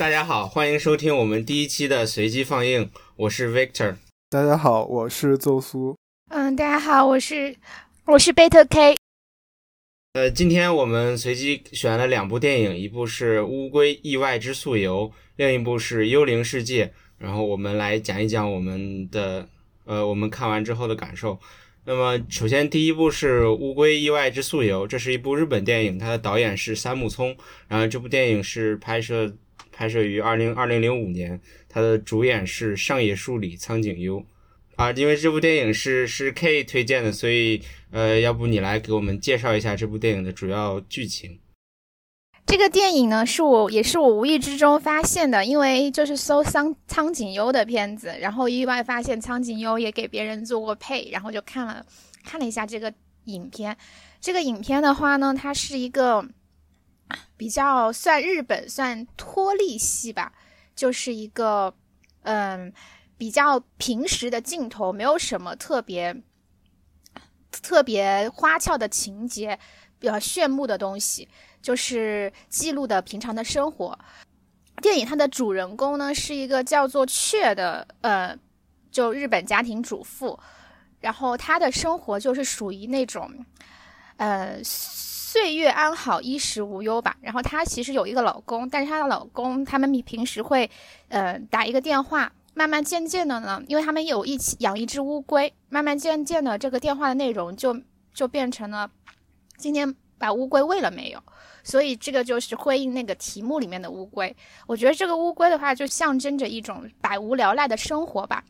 大家好，欢迎收听我们第一期的随机放映，我是 Victor。大家好，我是邹苏。嗯，大家好，我是我是贝特 K。呃，今天我们随机选了两部电影，一部是《乌龟意外之溯游》，另一部是《幽灵世界》。然后我们来讲一讲我们的呃，我们看完之后的感受。那么，首先第一部是《乌龟意外之溯游》，这是一部日本电影，它的导演是三木聪。然后这部电影是拍摄拍摄于二零二零零五年，它的主演是上野树里、苍井优。啊，因为这部电影是是 K 推荐的，所以呃，要不你来给我们介绍一下这部电影的主要剧情？这个电影呢，是我也是我无意之中发现的，因为就是搜苍苍井优的片子，然后意外发现苍井优也给别人做过配，然后就看了看了一下这个影片。这个影片的话呢，它是一个比较算日本算脱力系吧，就是一个嗯。比较平时的镜头，没有什么特别特别花俏的情节，比较炫目的东西，就是记录的平常的生活。电影它的主人公呢是一个叫做雀的，呃，就日本家庭主妇，然后她的生活就是属于那种，呃，岁月安好，衣食无忧吧。然后她其实有一个老公，但是她的老公他们平时会，呃，打一个电话。慢慢渐渐的呢，因为他们有一起养一只乌龟，慢慢渐渐的这个电话的内容就就变成了今天把乌龟喂了没有，所以这个就是呼应那个题目里面的乌龟。我觉得这个乌龟的话就象征着一种百无聊赖的生活吧。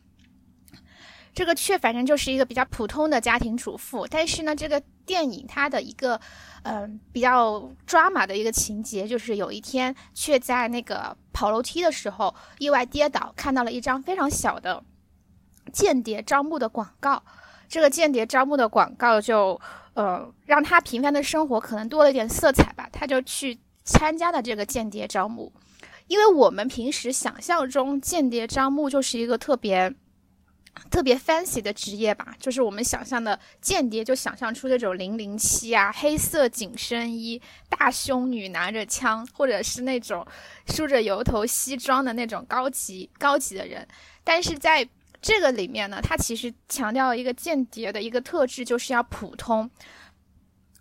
这个雀反正就是一个比较普通的家庭主妇，但是呢，这个电影它的一个，嗯，比较抓马的一个情节，就是有一天却在那个跑楼梯的时候意外跌倒，看到了一张非常小的间谍招募的广告。这个间谍招募的广告就，呃，让他平凡的生活可能多了一点色彩吧。他就去参加了这个间谍招募，因为我们平时想象中间谍招募就是一个特别。特别 fancy 的职业吧，就是我们想象的间谍，就想象出这种零零七啊，黑色紧身衣，大胸女拿着枪，或者是那种梳着油头西装的那种高级高级的人。但是在这个里面呢，它其实强调一个间谍的一个特质，就是要普通。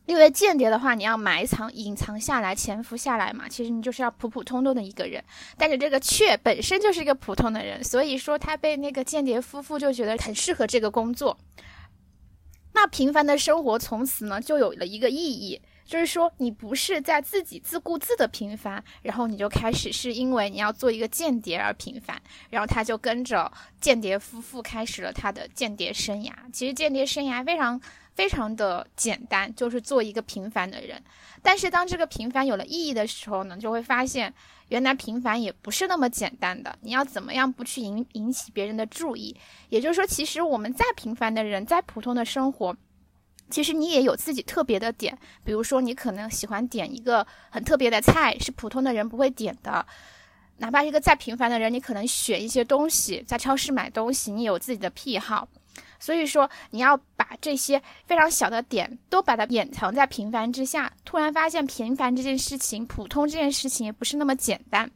因为间谍的话，你要埋藏、隐藏下来、潜伏下来嘛，其实你就是要普普通通的一个人。但是这个雀本身就是一个普通的人，所以说他被那个间谍夫妇就觉得很适合这个工作。那平凡的生活从此呢就有了一个意义，就是说你不是在自己自顾自的平凡，然后你就开始是因为你要做一个间谍而平凡，然后他就跟着间谍夫妇开始了他的间谍生涯。其实间谍生涯非常。非常的简单，就是做一个平凡的人。但是当这个平凡有了意义的时候呢，就会发现原来平凡也不是那么简单的。你要怎么样不去引引起别人的注意？也就是说，其实我们再平凡的人，再普通的生活，其实你也有自己特别的点。比如说，你可能喜欢点一个很特别的菜，是普通的人不会点的。哪怕是一个再平凡的人，你可能选一些东西，在超市买东西，你有自己的癖好。所以说，你要把这些非常小的点都把它掩藏在平凡之下，突然发现平凡这件事情、普通这件事情也不是那么简单。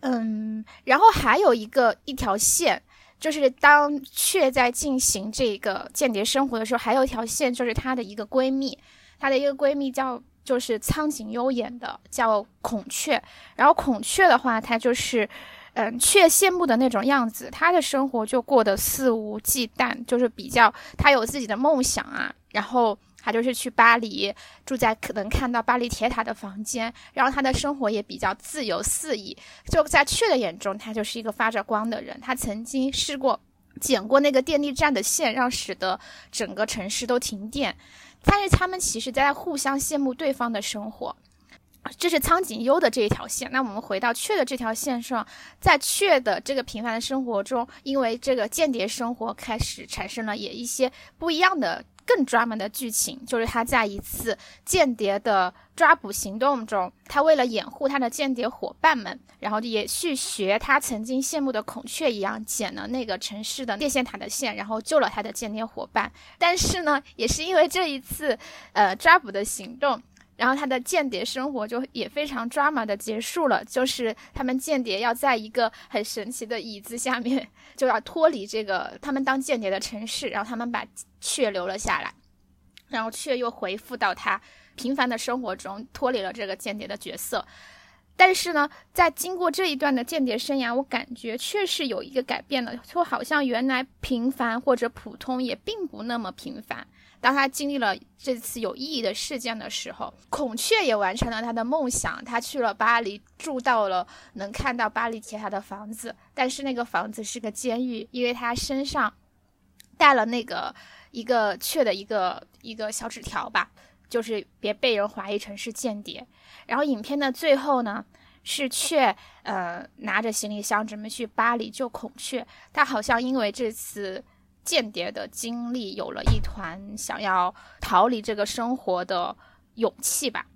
嗯，然后还有一个一条线，就是当雀在进行这个间谍生活的时候，还有一条线就是她的一个闺蜜，她的一个闺蜜叫就是苍井优演的，叫孔雀。然后孔雀的话，她就是。嗯，却羡慕的那种样子，他的生活就过得肆无忌惮，就是比较他有自己的梦想啊，然后他就是去巴黎，住在可能看到巴黎铁塔的房间，然后他的生活也比较自由肆意。就在雀的眼中，他就是一个发着光的人。他曾经试过剪过那个电力站的线，让使得整个城市都停电，但是他们其实在互相羡慕对方的生活。这是苍井优的这一条线。那我们回到雀的这条线上，在雀的这个平凡的生活中，因为这个间谍生活开始产生了也一些不一样的、更专门的剧情。就是他在一次间谍的抓捕行动中，他为了掩护他的间谍伙伴们，然后也去学他曾经羡慕的孔雀一样，剪了那个城市的电线塔的线，然后救了他的间谍伙伴。但是呢，也是因为这一次呃抓捕的行动。然后他的间谍生活就也非常 drama 的结束了，就是他们间谍要在一个很神奇的椅子下面，就要脱离这个他们当间谍的城市，然后他们把雀留了下来，然后雀又回复到他平凡的生活中，脱离了这个间谍的角色。但是呢，在经过这一段的间谍生涯，我感觉确实有一个改变了，就好像原来平凡或者普通也并不那么平凡。当他经历了这次有意义的事件的时候，孔雀也完成了他的梦想，他去了巴黎，住到了能看到巴黎铁塔的房子，但是那个房子是个监狱，因为他身上带了那个一个雀的一个一个小纸条吧。就是别被人怀疑成是间谍。然后影片的最后呢，是雀呃拿着行李箱准备去巴黎救孔雀。他好像因为这次间谍的经历，有了一团想要逃离这个生活的勇气吧。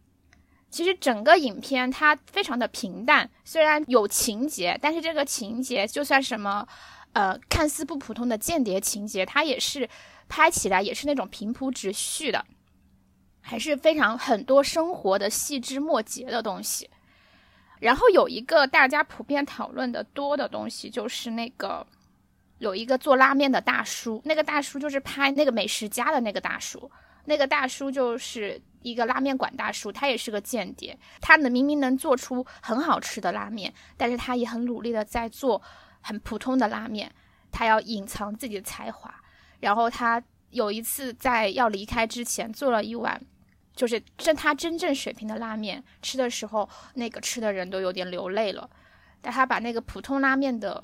其实整个影片它非常的平淡，虽然有情节，但是这个情节就算什么呃看似不普通的间谍情节，它也是拍起来也是那种平铺直叙的。还是非常很多生活的细枝末节的东西，然后有一个大家普遍讨论的多的东西，就是那个有一个做拉面的大叔，那个大叔就是拍那个美食家的那个大叔，那个大叔就是一个拉面馆大叔，他也是个间谍，他能明明能做出很好吃的拉面，但是他也很努力的在做很普通的拉面，他要隐藏自己的才华，然后他有一次在要离开之前做了一碗。就是真他真正水平的拉面吃的时候，那个吃的人都有点流泪了。但他把那个普通拉面的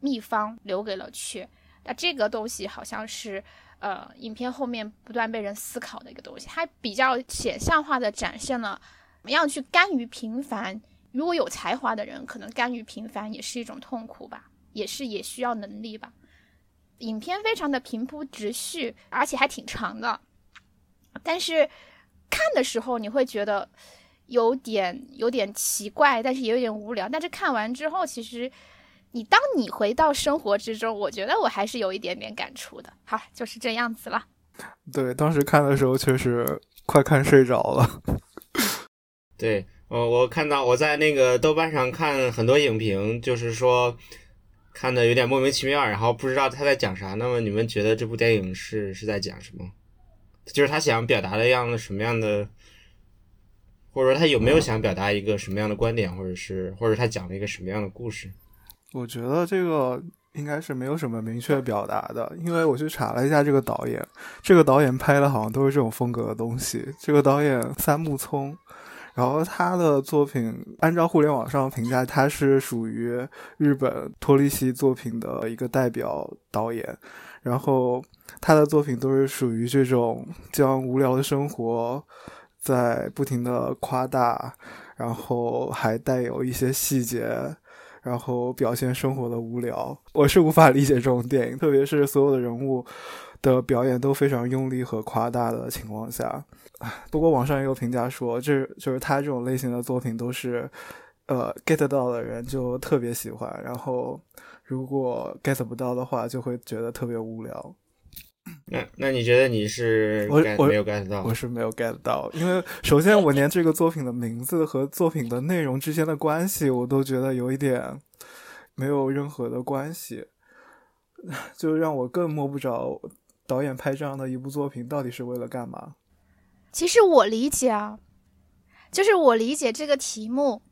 秘方留给了雀。那这个东西好像是呃，影片后面不断被人思考的一个东西。它比较显象化的展现了怎么样去甘于平凡。如果有才华的人，可能甘于平凡也是一种痛苦吧，也是也需要能力吧。影片非常的平铺直叙，而且还挺长的，但是。看的时候你会觉得有点有点奇怪，但是也有点无聊。但是看完之后，其实你当你回到生活之中，我觉得我还是有一点点感触的。好，就是这样子了。对，当时看的时候确实快看睡着了。对，呃，我看到我在那个豆瓣上看很多影评，就是说看的有点莫名其妙，然后不知道他在讲啥。那么你们觉得这部电影是是在讲什么？就是他想表达的样的什么样的，或者说他有没有想表达一个什么样的观点，或者是或者他讲了一个什么样的故事？我觉得这个应该是没有什么明确表达的，因为我去查了一下这个导演，这个导演拍的好像都是这种风格的东西。这个导演三木聪，然后他的作品按照互联网上评价，他是属于日本脱离系作品的一个代表导演。然后他的作品都是属于这种将无聊的生活在不停的夸大，然后还带有一些细节，然后表现生活的无聊。我是无法理解这种电影，特别是所有的人物的表演都非常用力和夸大的情况下。不过网上也有评价说，这就是他这种类型的作品都是，呃，get 到的人就特别喜欢，然后。如果 get 不到的话，就会觉得特别无聊。那那你觉得你是我我没有 get 到？我是没有 get 到，因为首先我连这个作品的名字和作品的内容之间的关系，我都觉得有一点没有任何的关系，就让我更摸不着导演拍这样的一部作品到底是为了干嘛。其实我理解啊，就是我理解这个题目。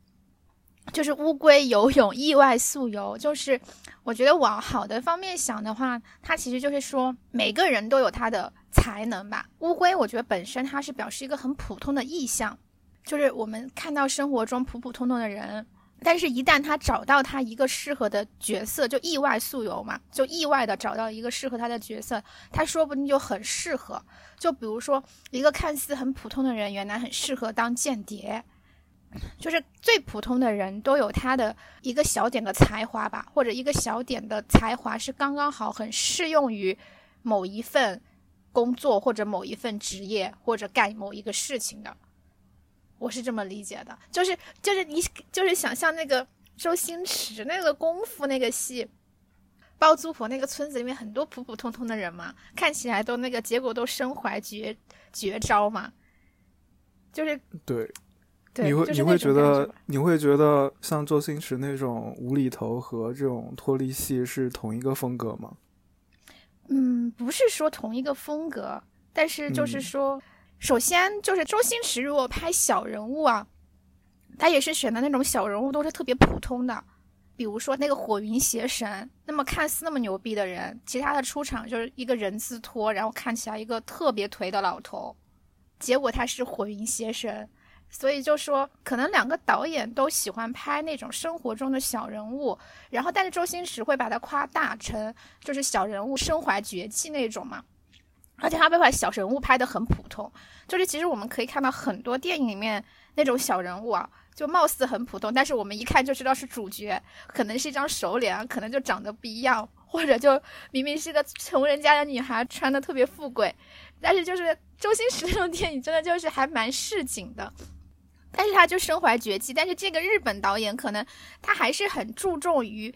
就是乌龟游泳意外速游，就是我觉得往好的方面想的话，它其实就是说每个人都有他的才能吧。乌龟我觉得本身它是表示一个很普通的意象，就是我们看到生活中普普通通的人，但是一旦他找到他一个适合的角色，就意外速游嘛，就意外的找到一个适合他的角色，他说不定就很适合。就比如说一个看似很普通的人，原来很适合当间谍。就是最普通的人都有他的一个小点的才华吧，或者一个小点的才华是刚刚好很适用于某一份工作或者某一份职业或者干某一个事情的。我是这么理解的，就是就是你就是想象那个周星驰那个功夫那个戏，包租婆那个村子里面很多普普通通的人嘛，看起来都那个结果都身怀绝绝招嘛。就是对，你会就是你会觉得你会觉得像周星驰那种无厘头和这种脱离戏是同一个风格吗？嗯，不是说同一个风格，但是就是嗯说，首先就是周星驰如果拍小人物啊，他也是选的那种小人物都是特别普通的，比如说那个火云邪神，那么看似那么牛逼的人，其他的出场就是一个人字拖，然后看起来一个特别颓的老头，结果他是火云邪神。所以就说，可能两个导演都喜欢拍那种生活中的小人物，然后但是周星驰会把它夸大成就是小人物身怀绝技那种嘛，而且他会把小人物拍得很普通，就是其实我们可以看到很多电影里面那种小人物啊，就貌似很普通，但是我们一看就知道是主角，可能是一张熟脸，可能就长得不一样，或者就明明是个穷人家的女孩，穿的特别富贵，但是就是周星驰那种电影真的就是还蛮市井的。但是他就身怀绝技，但是这个日本导演可能他还是很注重于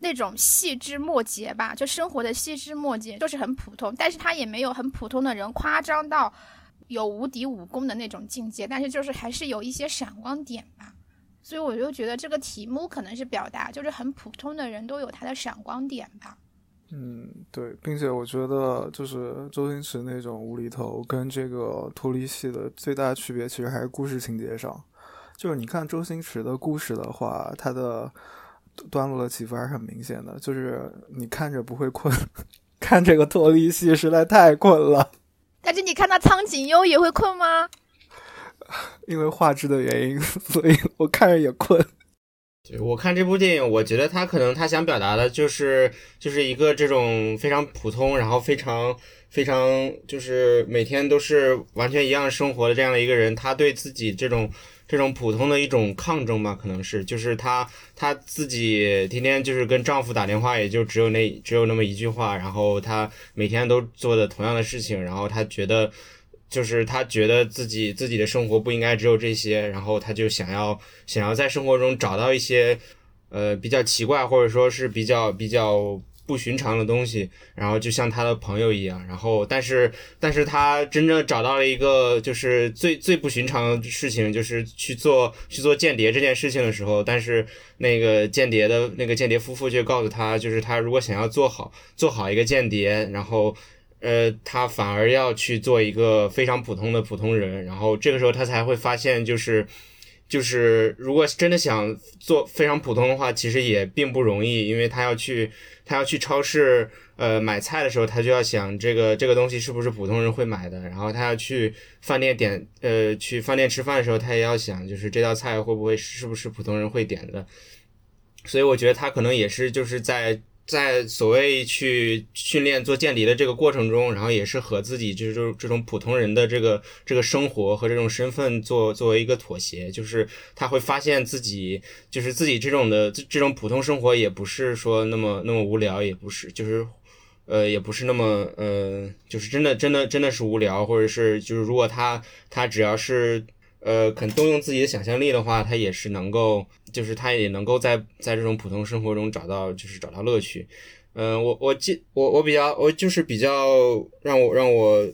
那种细枝末节吧，就生活的细枝末节，就是很普通，但是他也没有很普通的人夸张到有无敌武功的那种境界，但是就是还是有一些闪光点吧。所以我就觉得这个题目可能是表达，就是很普通的人都有他的闪光点吧。嗯，对，并且我觉得就是周星驰那种无厘头跟这个脱离戏的最大区别，其实还是故事情节上。就是你看周星驰的故事的话，他的段落的起伏还是很明显的，就是你看着不会困，看这个脱离戏实在太困了，但是你看到苍井优也会困吗？因为画质的原因，所以我看着也困。对我看这部电影，我觉得他可能他想表达的就是就是一个这种非常普通，然后非常非常就是每天都是完全一样生活的这样的一个人，他对自己这种这种普通的一种抗争吧，可能是就是他他自己天天就是跟丈夫打电话，也就只有那只有那么一句话，然后他每天都做的同样的事情，然后他觉得。就是他觉得自己自己的生活不应该只有这些，然后他就想要想要在生活中找到一些呃比较奇怪或者说是比较比较不寻常的东西，然后就像他的朋友一样，然后但是但是他真正找到了一个就是最最不寻常的事情，就是去做去做间谍这件事情的时候，但是那个间谍的那个间谍夫妇却告诉他，就是他如果想要做好做好一个间谍，然后。呃，他反而要去做一个非常普通的普通人，然后这个时候他才会发现，就是就是如果真的想做非常普通的话，其实也并不容易，因为他要去他要去超市呃买菜的时候，他就要想这个这个东西是不是普通人会买的，然后他要去饭店点呃去饭店吃饭的时候，他也要想就是这道菜会不会是不是普通人会点的，所以我觉得他可能也是就是在。在所谓去训练做间谍的这个过程中，然后也是和自己就是这种普通人的这个这个生活和这种身份做作为一个妥协，就是他会发现自己就是自己这种的这这种普通生活也不是说那么那么无聊，也不是就是呃也不是那么呃就是真的真的真的是无聊，或者是就是如果他他只要是呃肯动用自己的想象力的话，他也是能够。就是他也能够在在这种普通生活中找到，就是找到乐趣。嗯、我我记我我比较我就是比较让我让我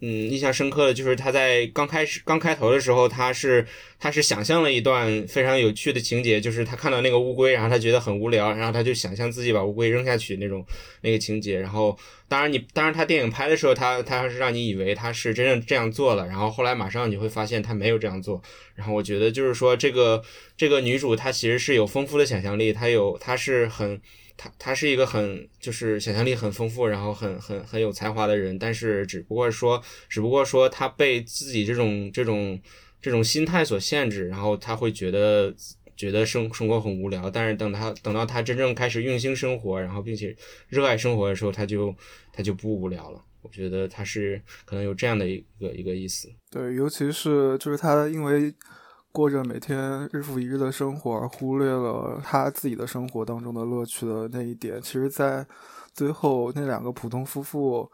嗯印象深刻的就是他在刚开始刚开头的时候，他是他是想象了一段非常有趣的情节，就是他看到那个乌龟，然后他觉得很无聊，然后他就想象自己把乌龟扔下去那种那个情节。然后当然你当然他电影拍的时候，他他是让你以为他是真正这样做了，然后后来马上你会发现他没有这样做。然后我觉得就是说这个这个女主她其实是有丰富的想象力，她有她是很他他是一个很就是想象力很丰富，然后很很很有才华的人，但是只不过说只不过说他被自己这种这种这种心态所限制，然后他会觉得觉得生生活很无聊，但是等他等到他真正开始用心生活，然后并且热爱生活的时候，他就他就不无聊了。我觉得他是可能有这样的一个一个意思。对，尤其是就是他因为过着每天日复一日的生活，忽略了他自己的生活当中的乐趣的那一点。其实，在最后那两个普通夫妇，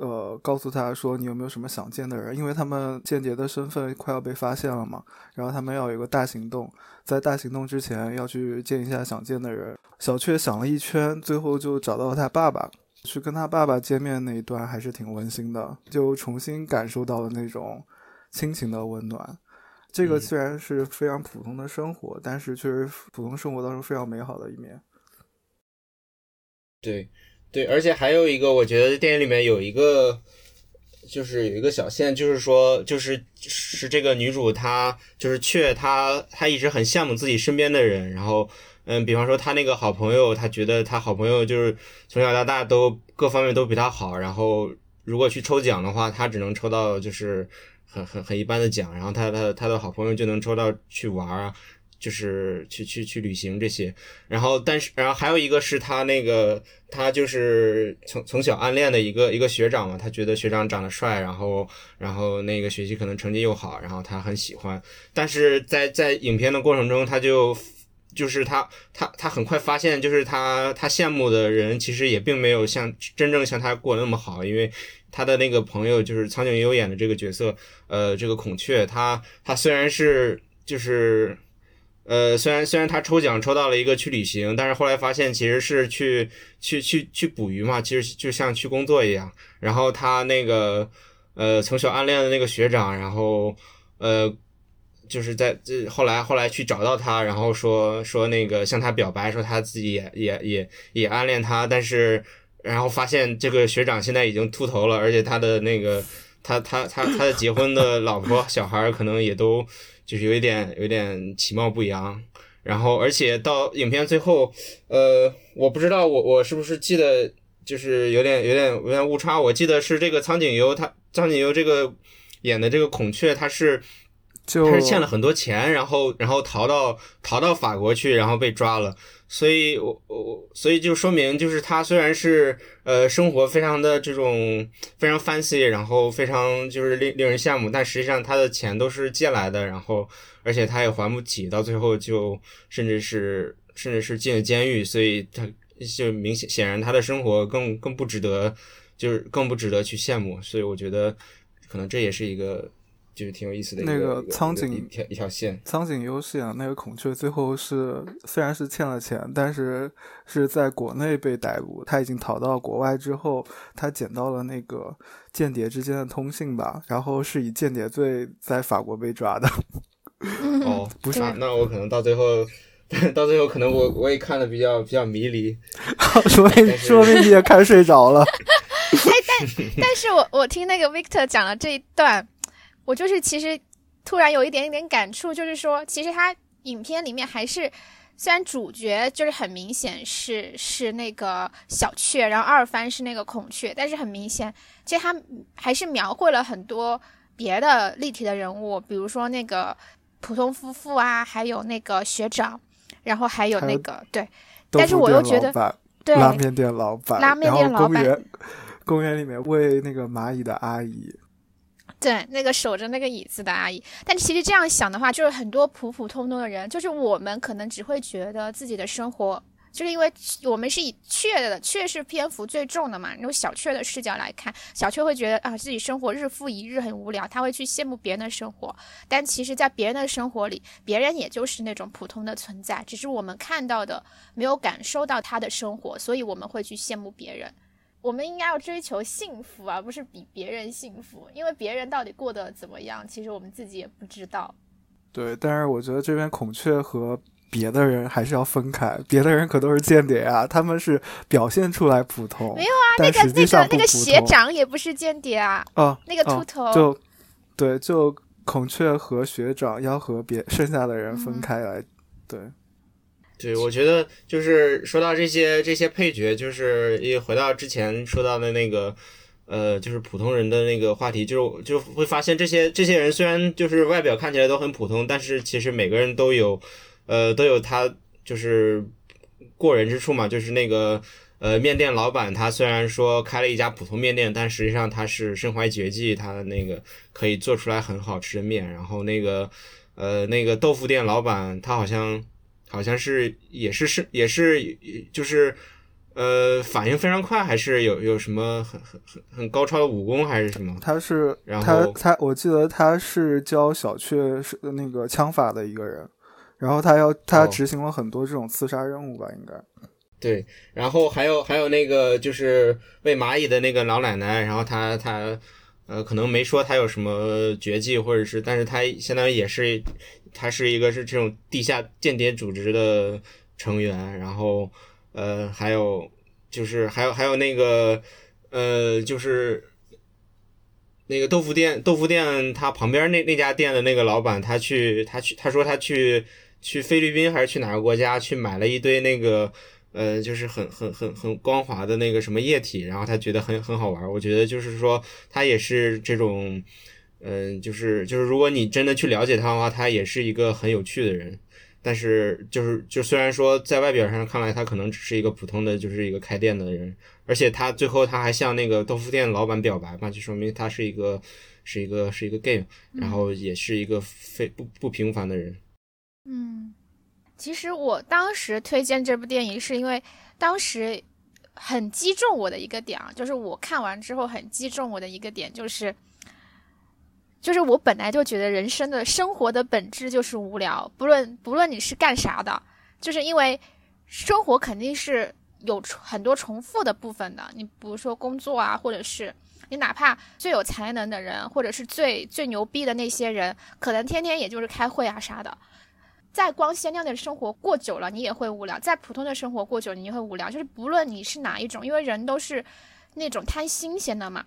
呃，告诉他说你有没有什么想见的人？因为他们间谍的身份快要被发现了嘛，然后他们要有个大行动，在大行动之前要去见一下想见的人。小雀想了一圈，最后就找到了他爸爸。去跟他爸爸见面那一段还是挺温馨的，就重新感受到了那种亲情的温暖。这个嗯虽然是非常普通的生活，但是却是普通生活当中非常美好的一面。对，对，而且还有一个，我觉得电影里面有一个，就是有一个小线，就是说，就是是这个女主她就是雀，她她一直很羡慕自己身边的人，然后嗯，比方说她那个好朋友，她觉得她好朋友就是从小到大都各方面都比她好，然后如果去抽奖的话，她只能抽到就是很很很一般的奖，然后他他他的好朋友就能抽到去玩啊。就是去去去旅行这些，然后但是然后还有一个是他那个他就是从从小暗恋的一个一个学长嘛，他觉得学长长得帅，然后然后那个学习可能成绩又好，然后他很喜欢，但是在在影片的过程中，他就就是他他他很快发现，就是他他羡慕的人其实也并没有像真正像他过得那么好，因为他的那个朋友就是苍井优演的这个角色，呃，这个孔雀，他他虽然是就是。呃，虽然虽然他抽奖抽到了一个去旅行，但是后来发现其实是去去去去捕鱼嘛，其实就像去工作一样。然后他那个呃从小暗恋的那个学长，然后呃就是在这后来后来去找到他，然后说说那个向他表白，说他自己也也也也暗恋他，但是然后发现这个学长现在已经秃头了，而且他的那个他他他他的结婚的老婆 小孩可能也都。就是有一点有点其貌不扬，然后而且到影片最后，呃，我不知道我我是不是记得就是有点有点有点误差，我记得是这个苍井优他苍井优这个演的这个孔雀，他是就他是欠了很多钱，然后然后逃到逃到法国去，然后被抓了，所以我我所以就说明就是他虽然是呃生活非常的这种非常 fancy，然后非常就是令令人羡慕，但实际上他的钱都是借来的，然后而且他也还不起，到最后就甚至是甚至是进了监狱，所以他就明显显然他的生活更更不值得，就是更不值得去羡慕，所以我觉得可能这也是一个。就是挺有意思的一那个个苍井一条一条线，苍井优饰演那个孔雀，最后是虽然是欠了钱，但是是在国内被逮捕。他已经逃到国外之后，他捡到了那个间谍之间的通信吧，然后是以间谍罪在法国被抓的。哦，不是那那我可能到最后，到最后可能我我也看的比较比较迷离。说明说明你也看睡着了。哎，但但是我我听那个 Victor 讲了这一段。我就是其实突然有一点点感触，就是说，其实他影片里面还是虽然主角就是很明显是是那个小雀，然后二番是那个孔雀，但是很明显，其实他还是描绘了很多别的立体的人物，比如说那个普通夫妇啊，还有那个学长，然后还有那个对，但是我又觉得对拉面店老板，拉面店老板，公园公园里面喂那个蚂蚁的阿姨。对，那个守着那个椅子的阿姨，但其实这样想的话，就是很多普普通通的人，就是我们可能只会觉得自己的生活，就是因为我们是以雀的，雀是篇幅最重的嘛，用小雀的视角来看，小雀会觉得啊自己生活日复一日很无聊，他会去羡慕别人的生活，但其实，在别人的生活里，别人也就是那种普通的存在，只是我们看到的没有感受到他的生活，所以我们会去羡慕别人。我们应该要追求幸福，而不是比别人幸福，因为别人到底过得怎么样，其实我们自己也不知道。对，但是我觉得这边孔雀和别的人还是要分开，别的人可都是间谍啊，他们是表现出来普通，没有啊，那个那个那个学长也不是间谍啊，哦，那个秃头，哦、就对，就孔雀和学长要和别剩下的人分开来，嗯、对。对，我觉得就是说到这些这些配角，就是一回到之前说到的那个，呃，就是普通人的那个话题，就是就会发现这些这些人虽然就是外表看起来都很普通，但是其实每个人都有，呃，都有他就是过人之处嘛。就是那个呃面店老板，他虽然说开了一家普通面店，但实际上他是身怀绝技，他那个可以做出来很好吃的面。然后那个呃那个豆腐店老板，他好像。好像是也是是也是就是呃反应非常快，还是有有什么很很很很高超的武功，还是什么？他是然后他他我记得他是教小雀是那个枪法的一个人，然后他要他执行了很多这种刺杀任务吧，应该。对，然后还有还有那个就是喂蚂蚁的那个老奶奶，然后她她呃，可能没说他有什么绝技，或者是，但是他相当于也是，他是一个是这种地下间谍组织的成员，然后呃，还有就是还有还有那个呃，就是那个豆腐店豆腐店他旁边那那家店的那个老板，他去他去他说他去去菲律宾还是去哪个国家去买了一堆那个。呃，就是很很很很光滑的那个什么液体，然后他觉得很很好玩。我觉得就是说，他也是这种，嗯，就是就是，如果你真的去了解他的话，他也是一个很有趣的人。但是就是就虽然说在外表上看来，他可能只是一个普通的就是一个开店的人，而且他最后他还向那个豆腐店老板表白嘛，就说明他是一个是一个是一个 gay，然后也是一个非不不平凡的人。嗯。其实我当时推荐这部电影，是因为当时很击中我的一个点啊，就是我看完之后很击中我的一个点，就是就是我本来就觉得人生的生活的本质就是无聊，不论不论你是干啥的，就是因为生活肯定是有很多重复的部分的。你比如说工作啊，或者是你哪怕最有才能的人，或者是最最牛逼的那些人，可能天天也就是开会啊啥的。再光鲜亮丽的生活过久了，你也会无聊；再普通的生活过久，你也会无聊。就是不论你是哪一种，因为人都是那种贪新鲜的嘛。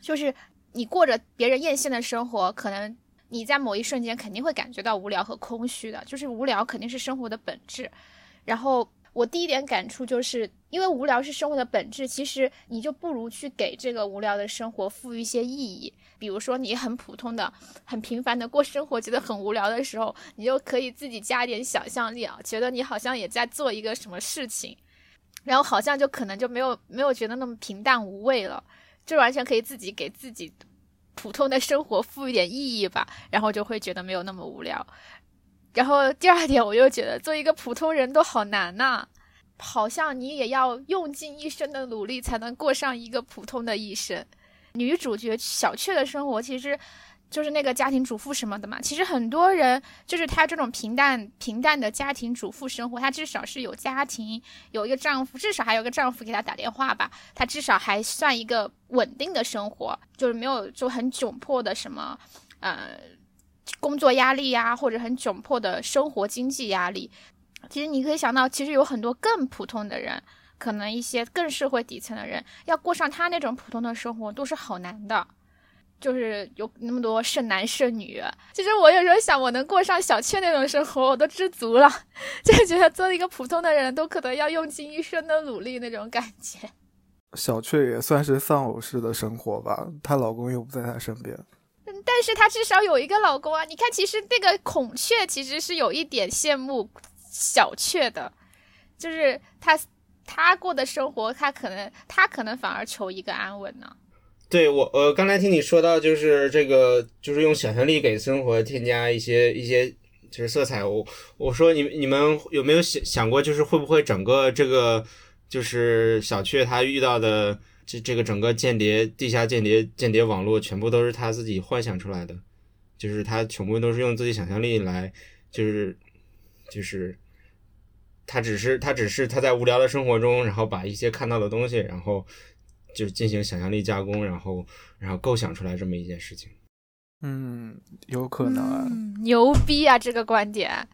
就是你过着别人艳羡的生活，可能你在某一瞬间肯定会感觉到无聊和空虚的。就是无聊肯定是生活的本质。然后我第一点感触就是，因为无聊是生活的本质，其实你就不如去给这个无聊的生活赋予一些意义。比如说，你很普通的、很平凡的过生活，觉得很无聊的时候，你就可以自己加一点想象力啊，觉得你好像也在做一个什么事情，然后好像就可能就没有没有觉得那么平淡无味了，就完全可以自己给自己普通的生活赋予点意义吧，然后就会觉得没有那么无聊。然后第二点，我又觉得做一个普通人都好难呐，好像你也要用尽一生的努力才能过上一个普通的一生。女主角小雀的生活其实就是那个家庭主妇什么的嘛。其实很多人就是她这种平淡平淡的家庭主妇生活，她至少是有家庭，有一个丈夫，至少还有个丈夫给她打电话吧。她至少还算一个稳定的生活，就是没有就很窘迫的什么呃工作压力呀，或者很窘迫的生活经济压力。其实你可以想到，其实有很多更普通的人。可能一些更社会底层的人要过上他那种普通的生活都是好难的，就是有那么多剩男剩女。其实我有时候想，我能过上小雀那种生活，我都知足了。就觉得做一个普通的人都可能要用尽一生的努力那种感觉。小雀也算是丧偶式的生活吧，她老公又不在她身边。嗯，但是她至少有一个老公啊。你看，其实那个孔雀其实是有一点羡慕小雀的，就是她她过的生活，她可能她可能反而求一个安稳呢。对我，呃，刚才听你说到，就是这个，就是用想象力给生活添加一些一些就是色彩。我我说你你们有没有想想过，就是会不会整个这个就是小雀他遇到的这这个整个间谍地下间谍间谍网络，全部都是他自己幻想出来的，就是他全部都是用自己想象力来，就是就是。他只是他只是他在无聊的生活中，然后把一些看到的东西，然后就进行想象力加工，然后然后构想出来这么一件事情。嗯，有可能啊，牛逼啊，这个观点。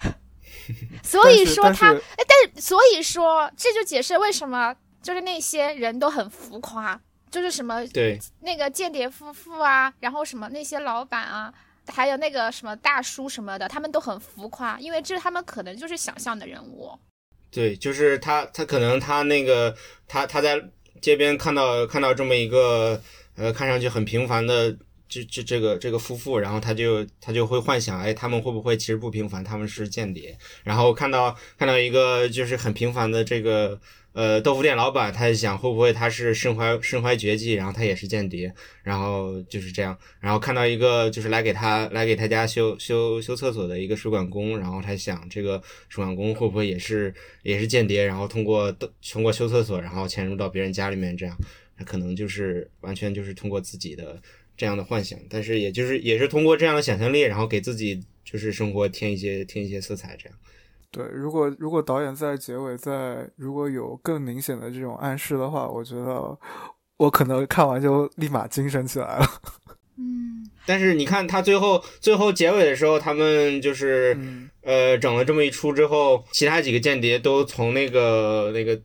所以说他，哎，但所以说这就解释为什么就是那些人都很浮夸，就是什么对那个间谍夫妇啊，然后什么那些老板啊。还有那个什么大叔什么的，他们都很浮夸，因为这他们可能就是想象的人物。对，就是他，他可能他那个他他在街边看到看到这么一个呃看上去很平凡的这这这个这个夫妇，然后他就他就会幻想，哎，他们会不会其实不平凡，他们是间谍？然后看到看到一个就是很平凡的这个。呃，豆腐店老板，他想会不会他是身怀身怀绝技，然后他也是间谍，然后就是这样，然后看到一个就是来给他来给他家修修修厕所的一个水管工，然后他想这个水管工会不会也是也是间谍，然后通过通过修厕所，然后潜入到别人家里面，这样，他可能就是完全就是通过自己的这样的幻想，但是也就是也是通过这样的想象力，然后给自己就是生活添一些添一些色彩，这样。对，如果如果导演在结尾在如果有更明显的这种暗示的话，我觉得我可能看完就立马精神起来了。嗯，但是你看他最后最后结尾的时候，他们就是、嗯呃整了这么一出之后，其他几个间谍都从那个那个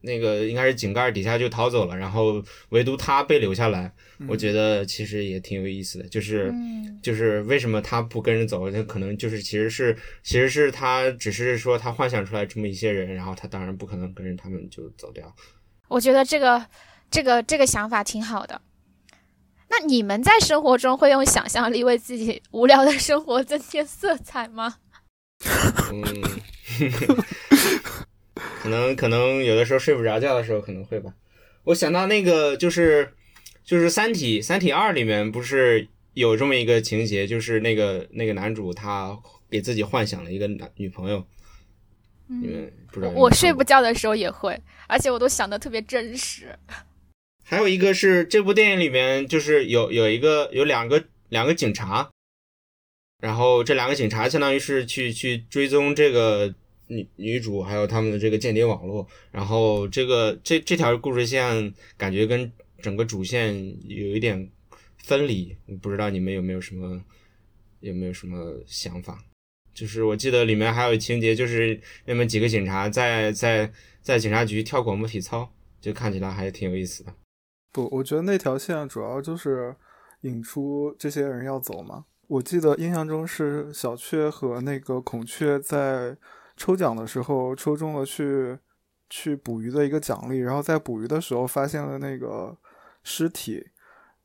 那个应该是井盖底下就逃走了，然后唯独他被留下来。我觉得其实也挺有意思的，就是。嗯就是为什么他不跟着走？那可能就是其实是其实是他只是说他幻想出来这么一些人，然后他当然不可能跟着他们就走掉。我觉得这个这个这个想法挺好的。那你们在生活中会用想象力为自己无聊的生活增添色彩吗？嗯，可能可能有的时候睡不着觉的时候可能会吧。我想到那个就是就是《三体》《三体二》里面不是有这么一个情节，就是那个那个男主他给自己幻想了一个男女朋友，你嗯，们不知道我睡不觉的时候也会，而且我都想的特别真实。还有一个是这部电影里面，就是有有一个有两个两个警察，然后这两个警察相当于是去去追踪这个女女主还有他们的这个间谍网络，然后这个这这条故事线感觉跟整个主线有一点分离，不知道你们有没有什么有没有什么想法？就是我记得里面还有情节，就是那么几个警察在在在警察局跳广播体操，就看起来还挺有意思的。不，我觉得那条线主要就是引出这些人要走嘛。我记得印象中是小雀和那个孔雀在抽奖的时候抽中了去去捕鱼的一个奖励，然后在捕鱼的时候发现了那个尸体，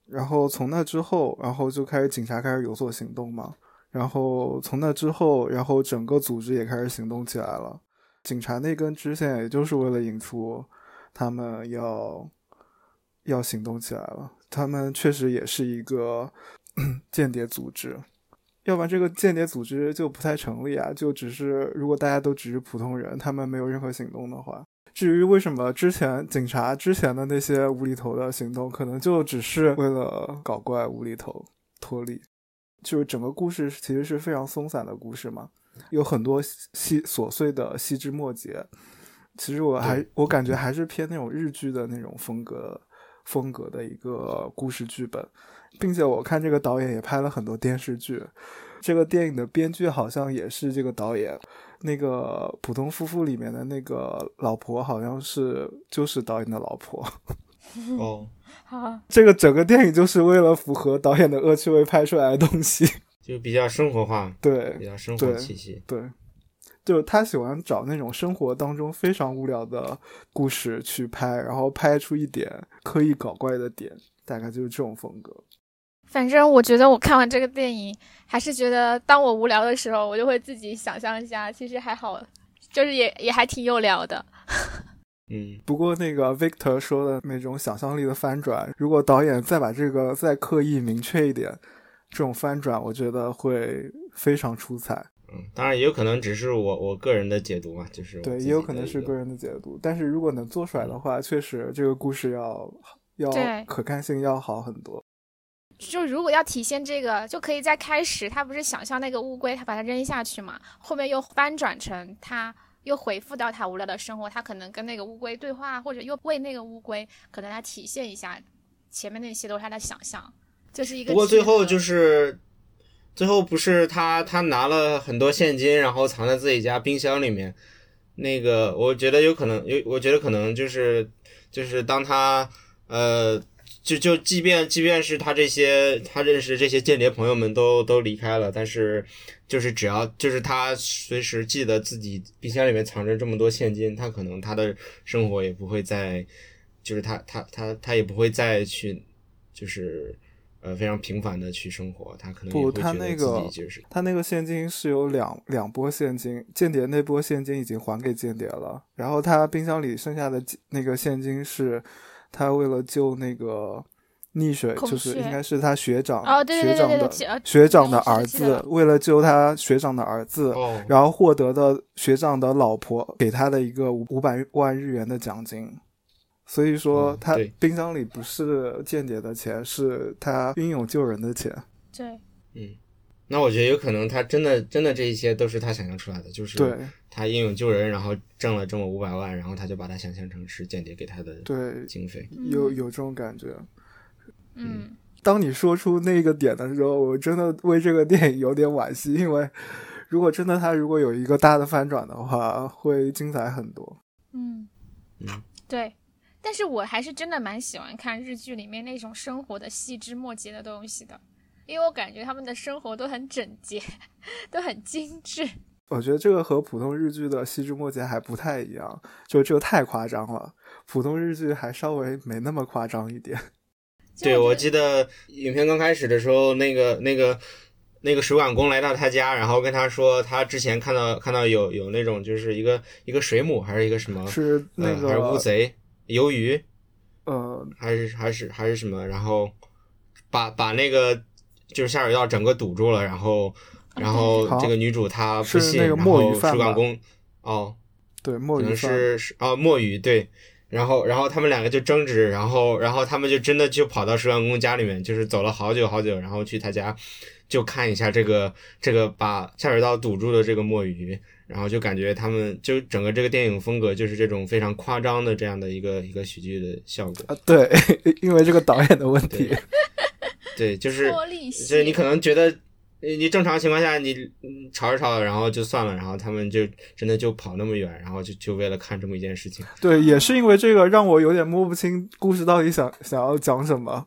然后从那之后，然后就开始警察开始有所行动嘛。然后从那之后，然后整个组织也开始行动起来了。警察那根支线也就是为了引出他们要要行动起来了。他们确实也是一个 间谍组织，要不然这个间谍组织就不太成立啊。就只是如果大家都只是普通人，他们没有任何行动的话，至于为什么之前警察之前的那些无厘头的行动，可能就只是为了搞怪无厘头脱离。就是整个故事其实是非常松散的故事嘛，有很多细琐碎的细枝末节。其实我还我感觉还是偏那种日剧的那种风格风格的一个故事剧本，并且我看这个导演也拍了很多电视剧，这个电影的编剧好像也是这个导演。那个普通夫妇里面的那个老婆好像是就是导演的老婆。哦，好，这个整个电影就是为了符合导演的恶趣味拍出来的东西。就比较生活化，对比较生活对气息。对，就是他喜欢找那种生活当中非常无聊的故事去拍，然后拍出一点刻意搞怪的点，大概就是这种风格。反正我觉得我看完这个电影，还是觉得当我无聊的时候，我就会自己想象一下，其实还好，就是也也还挺有聊的。嗯，不过那个 Victor 说的那种想象力的翻转，如果导演再把这个再刻意明确一点，这种翻转，我觉得会非常出彩。嗯，当然也有可能只是我我个人的解读嘛，就是对，也有可能是个人的解读，但是如果能做出来的话，确实这个故事要要可看性要好很多。就如果要体现这个，就可以在开始他不是想象那个乌龟，他把它扔下去嘛，后面又翻转成他又回复到他无聊的生活，他可能跟那个乌龟对话，或者又喂那个乌龟，可能他体现一下前面那些都是他的想象，就是一个。不过最后就是，最后不是他他拿了很多现金，然后藏在自己家冰箱里面。那个我觉得有可能有，我觉得可能就是就是当他呃。就就即便即便是他这些他认识这些间谍朋友们都都离开了，但是就是只要就是他随时记得自己冰箱里面藏着这么多现金，他可能他的生活也不会再，就是他他他他也不会再去就是呃非常频繁的去生活，他可能他那个他那个现金是有两两波现金，间谍那波现金已经还给间谍了，然后他冰箱里剩下的那个现金是他为了救那个溺水，就是应该是他学长哦，对对对学长的学长的儿子为了救他学长的儿子，哦，然后获得的学长的老婆给他的一个五五百万日元的奖金。所以说嗯，他冰箱里不是间谍的钱，是他英勇救人的钱。对，嗯，那我觉得有可能他真的真的这一些都是他想象出来的，就是对他英勇救人，然后挣了这么五百万，然后他就把它想象成是间谍给他的对，经费。有有这种感觉。嗯，当你说出那个点的时候，我真的为这个电影有点惋惜，因为如果真的他如果有一个大的翻转的话，会精彩很多。嗯嗯，对。但是我还是真的蛮喜欢看日剧里面那种生活的细枝末节的东西的，因为我感觉他们的生活都很整洁，都很精致。我觉得这个和普通日剧的细枝末节还不太一样，就这个太夸张了。普通日剧还稍微没那么夸张一点。对，我记得影片刚开始的时候，那个那个那个水管工来到他家，然后跟他说，他之前看到看到有有那种就是一个一个水母还是一个什么，是那呃、还是乌贼、鱿鱼，呃，还是还是还是什么，然后把把那个就是下水道整个堵住了，然后然后这个女主她不是信，那个墨然后水管工哦，对，墨可能鱼是是啊墨鱼对，然后然后他们两个就争执，然后然后他们就真的就跑到水管工家里面，就是走了好久好久，然后去他家就看一下这个这个把下水道堵住的这个墨鱼，然后就感觉他们就整个这个电影风格就是这种非常夸张的这样的一个一个喜剧的效果，啊，对，因为这个导演的问题 对。就是就是你可能觉得。你你正常情况下你嗯吵着吵着，然后就算了，然后他们就真的就跑那么远，然后就就为了看这么一件事情。对，也是因为这个让我有点摸不清故事到底想想要讲什么。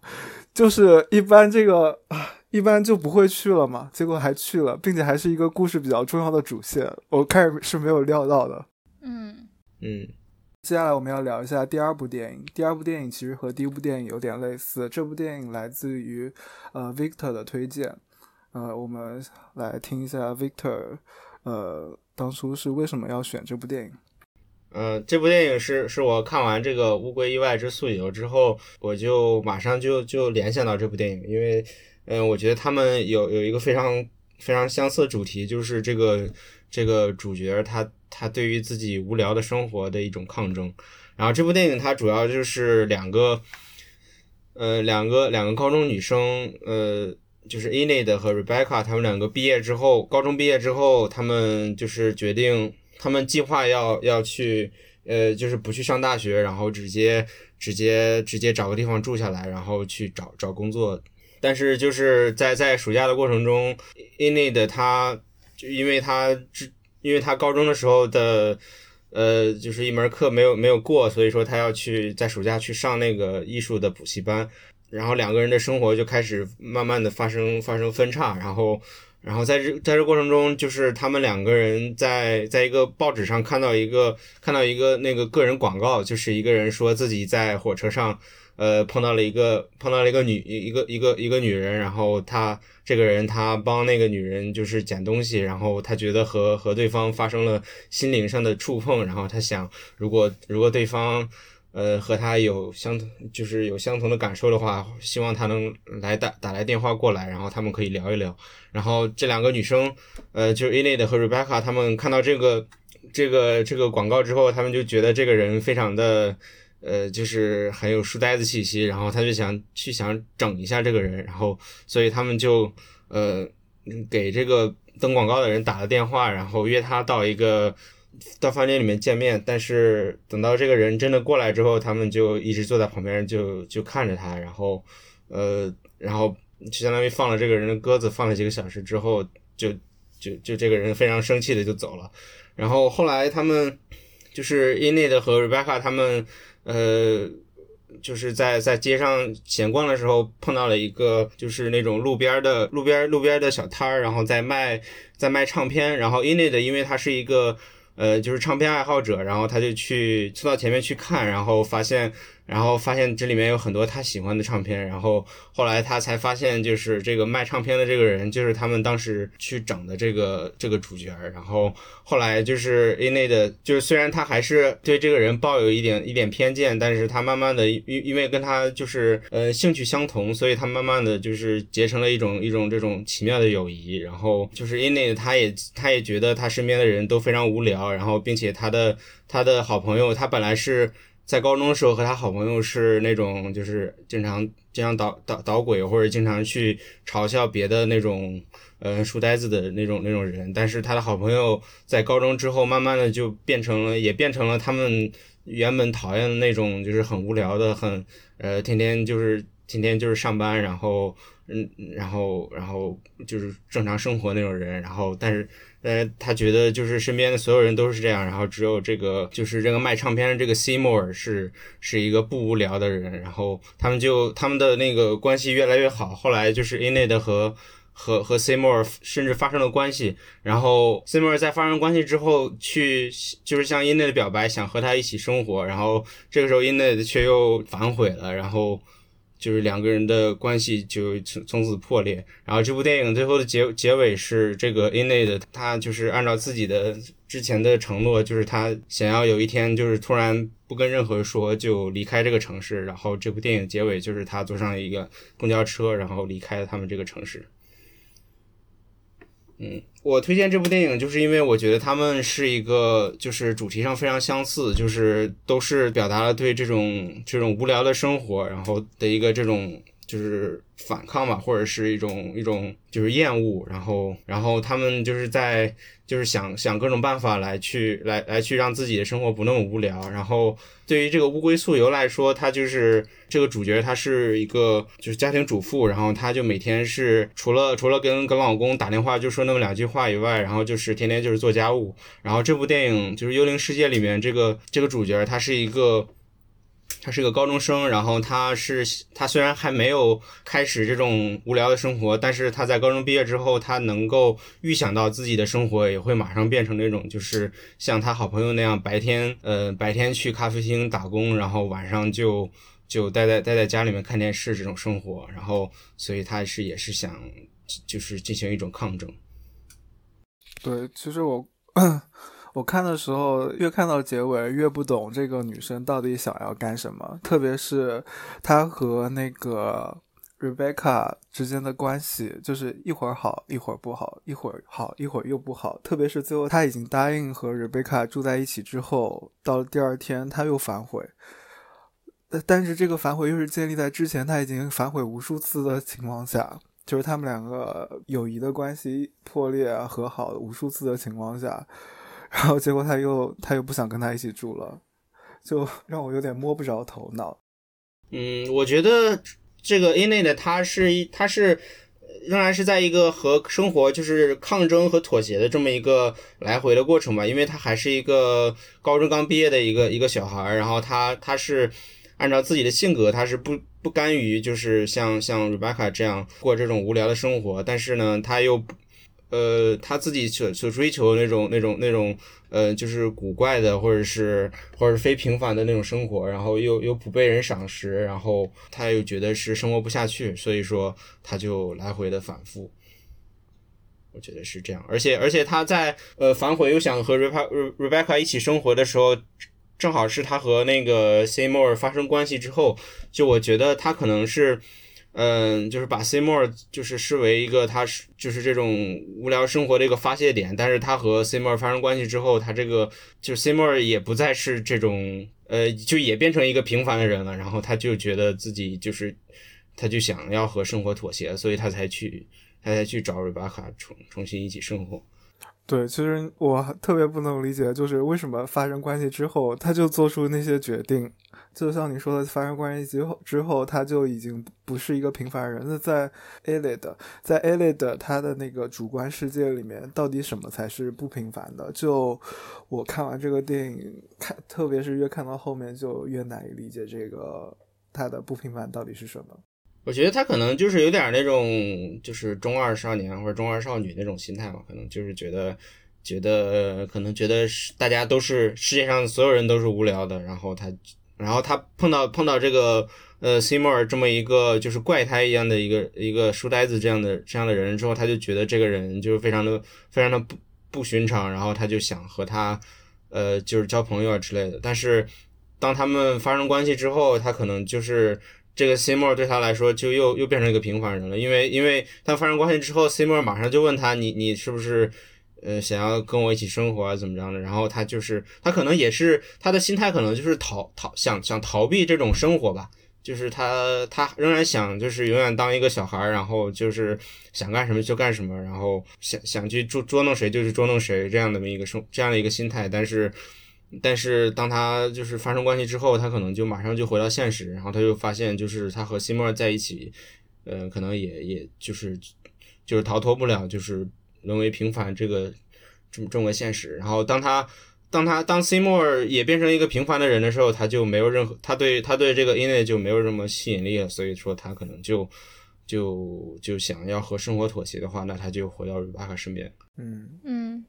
就是一般这个啊，一般就不会去了嘛，结果还去了，并且还是一个故事比较重要的主线，我开始是没有料到的。嗯嗯接下来我们要聊一下第二部电影。第二部电影其实和第一部电影有点类似，这部电影来自于呃 Victor 的推荐。呃，我们来听一下 Victor，呃，当初是为什么要选这部电影？呃，这部电影是是我看完这个《乌龟意外之素游》之后，我就马上就就联想到这部电影，因为嗯、我觉得他们有有一个非常非常相似的主题，就是这个这个主角他他对于自己无聊的生活的一种抗争。然后这部电影它主要就是两个呃两个两个高中女生呃。就是 Enid 和 Rebecca 他们两个毕业之后，高中毕业之后，他们就是决定，他们计划要要去，呃，就是不去上大学，然后直接直接直接找个地方住下来，然后去找找工作。但是就是在在暑假的过程中，Enid 她就因为她之因为他高中的时候的呃就是一门课没有没有过，所以说他要去在暑假去上那个艺术的补习班。然后两个人的生活就开始慢慢的发生发生分叉，然后，然后在这在这过程中，就是他们两个人在在一个报纸上看到一个看到一个那个个人广告，就是一个人说自己在火车上，呃，碰到了一个碰到了一个女一个一个一个女人，然后他这个人他帮那个女人就是捡东西，然后他觉得和和对方发生了心灵上的触碰，然后他想如果如果对方。呃，和他有相同，就是有相同的感受的话，希望他能来打打来电话过来，然后他们可以聊一聊。然后这两个女生，呃，就是 Enid 和 Rebecca，他们看到这个这个这个广告之后，他们就觉得这个人非常的，呃，就是很有书呆子气息，然后他就想去想整一下这个人，然后所以他们就呃给这个登广告的人打了电话，然后约他到一个。到饭店里面见面，但是等到这个人真的过来之后，他们就一直坐在旁边就就看着他，然后呃，然后就相当于放了这个人的鸽子，放了几个小时之后，就就就这个人非常生气的就走了。然后后来他们就是 Inid 和 Rebecca 他们呃。就是在在街上闲逛的时候碰到了一个就是那种路边的路边路边的小摊儿，然后在卖在卖唱片，然后 Inid 因为他是一个呃，就是唱片爱好者，然后他就去凑到前面去看，然后发现，然后发现这里面有很多他喜欢的唱片，然后后来他才发现，就是这个卖唱片的这个人，就是他们当时去整的这个这个主角，然后后来就是 A 内的，就是虽然他还是对这个人抱有一点一点偏见，但是他慢慢的因因为跟他就是呃兴趣相同，所以他慢慢的就是结成了一种一种这种奇妙的友谊，然后就是 A 内他也他也觉得他身边的人都非常无聊。然后，并且他的他的好朋友，他本来是在高中的时候和他好朋友是那种就是经常经常捣捣捣鬼或者经常去嘲笑别的那种呃书呆子的那种那种人，但是他的好朋友在高中之后慢慢的就变成了也变成了他们原本讨厌的那种就是很无聊的很呃天天就是天天就是上班然后嗯然后然后就是正常生活那种人，然后但是。呃，他觉得就是身边的所有人都是这样，然后只有这个就是这个卖唱片的这个 Seymour 是是一个不无聊的人，然后他们就他们的那个关系越来越好，后来就是 Ined 和和和 Seymour 甚至发生了关系，然后 Seymour 在发生关系之后去就是向 Ined 表白，想和他一起生活，然后这个时候 Ined 却又反悔了，然后。就是两个人的关系就从从此破裂，然后这部电影最后的结结尾是这个 Inade 他就是按照自己的之前的承诺，就是他想要有一天就是突然不跟任何人说就离开这个城市，然后这部电影结尾就是他坐上一个公交车，然后离开了他们这个城市。嗯，我推荐这部电影，就是因为我觉得他们是一个，就是主题上非常相似，就是都是表达了对这种这种无聊的生活，然后的一个这种就是反抗吧，或者是一种一种就是厌恶，然后然后他们就是在。就是想想各种办法来去来来去让自己的生活不那么无聊。然后对于这个乌龟素游来说，他就是这个主角，他是一个就是家庭主妇。然后他就每天是除了除了跟跟老公打电话就说那么两句话以外，然后就是天天就是做家务。然后这部电影就是《幽灵世界》里面这个这个主角，他是一个。他是个高中生，然后他是他虽然还没有开始这种无聊的生活，但是他在高中毕业之后，他能够预想到自己的生活也会马上变成那种，就是像他好朋友那样，白天呃白天去咖啡厅打工，然后晚上就就待在待在家里面看电视这种生活，然后所以他是也是想就是进行一种抗争。对，其实我。我看的时候，越看到结尾，越不懂这个女生到底想要干什么。特别是她和那个 Rebecca 之间的关系，就是一会儿好，一会儿不好，一会儿好，一会儿又不好。特别是最后，她已经答应和 Rebecca 住在一起之后，到了第二天，她又反悔。但是这个反悔又是建立在之前他已经反悔无数次的情况下，就是他们两个友谊的关系破裂和好无数次的情况下。然后结果他又他又不想跟他一起住了，就让我有点摸不着头脑。嗯，我觉得这个 In 内的他是一他是仍然是在一个和生活就是抗争和妥协的这么一个来回的过程吧，因为他还是一个高中刚毕业的一个一个小孩然后他他是按照自己的性格，他是不不甘于就是像像 Rebecca 这样过这种无聊的生活，但是呢，他又。呃，他自己所所追求的那种、那种、那种，呃，就是古怪的，或者是或者是非平凡的那种生活，然后又又不被人赏识，然后他又觉得是生活不下去，所以说他就来回的反复。我觉得是这样，而且而且他在呃反悔又想和 Rebecca Rebecca 一起生活的时候，正好是他和那个 Seymour 发生关系之后，就我觉得他可能是。嗯，就是把 C 默尔就是视为一个他是就是这种无聊生活的一个发泄点，但是他和 C 默尔发生关系之后，他这个就 C 默尔也不再是这种呃，就也变成一个平凡的人了，然后他就觉得自己就是他就想要和生活妥协，所以他才去他才去找 Rebecca 重重新一起生活。对，其实我特别不能理解，就是为什么发生关系之后他就做出那些决定。就像你说的，发生关系之后，之后他就已经不是一个平凡人。那在 a l i 的，在 a l i 的他的那个主观世界里面，到底什么才是不平凡的？就我看完这个电影，看特别是越看到后面，就越难以理解这个他的不平凡到底是什么。我觉得他可能就是有点那种，就是中二少年或者中二少女那种心态嘛，可能就是觉得，觉得可能觉得大家都是世界上所有人都是无聊的，然后他。然后他碰到碰到这个呃 Seymour 这么一个就是怪胎一样的一个一个书呆子这样的这样的人之后，他就觉得这个人就是非常的非常的不不寻常，然后他就想和他呃就是交朋友啊之类的。但是当他们发生关系之后，他可能就是这个 Seymour 对他来说就又又变成一个平凡人了，因为因为他发生关系之后，Seymour 马上就问他你你是不是呃，想要跟我一起生活啊，怎么着的？然后他就是他可能也是他的心态，可能就是逃逃想想逃避这种生活吧。就是他他仍然想就是永远当一个小孩儿，然后就是想干什么就干什么，然后想想去捉捉弄谁就去捉弄谁这样的一个生这样的一个心态。但是但是当他就是发生关系之后，他可能就马上就回到现实，然后他就发现就是他和西莫在一起，呃，可能也也就是就是逃脱不了，就是沦为平凡这个这么这么个现实。然后当他。当他当 Seymour 也变成一个平凡的人的时候，他就没有任何，他对他对这个 Innet 就没有什么吸引力了。所以说他可能就就就想要和生活妥协的话，那他就回到 Rebecca 身边。嗯嗯，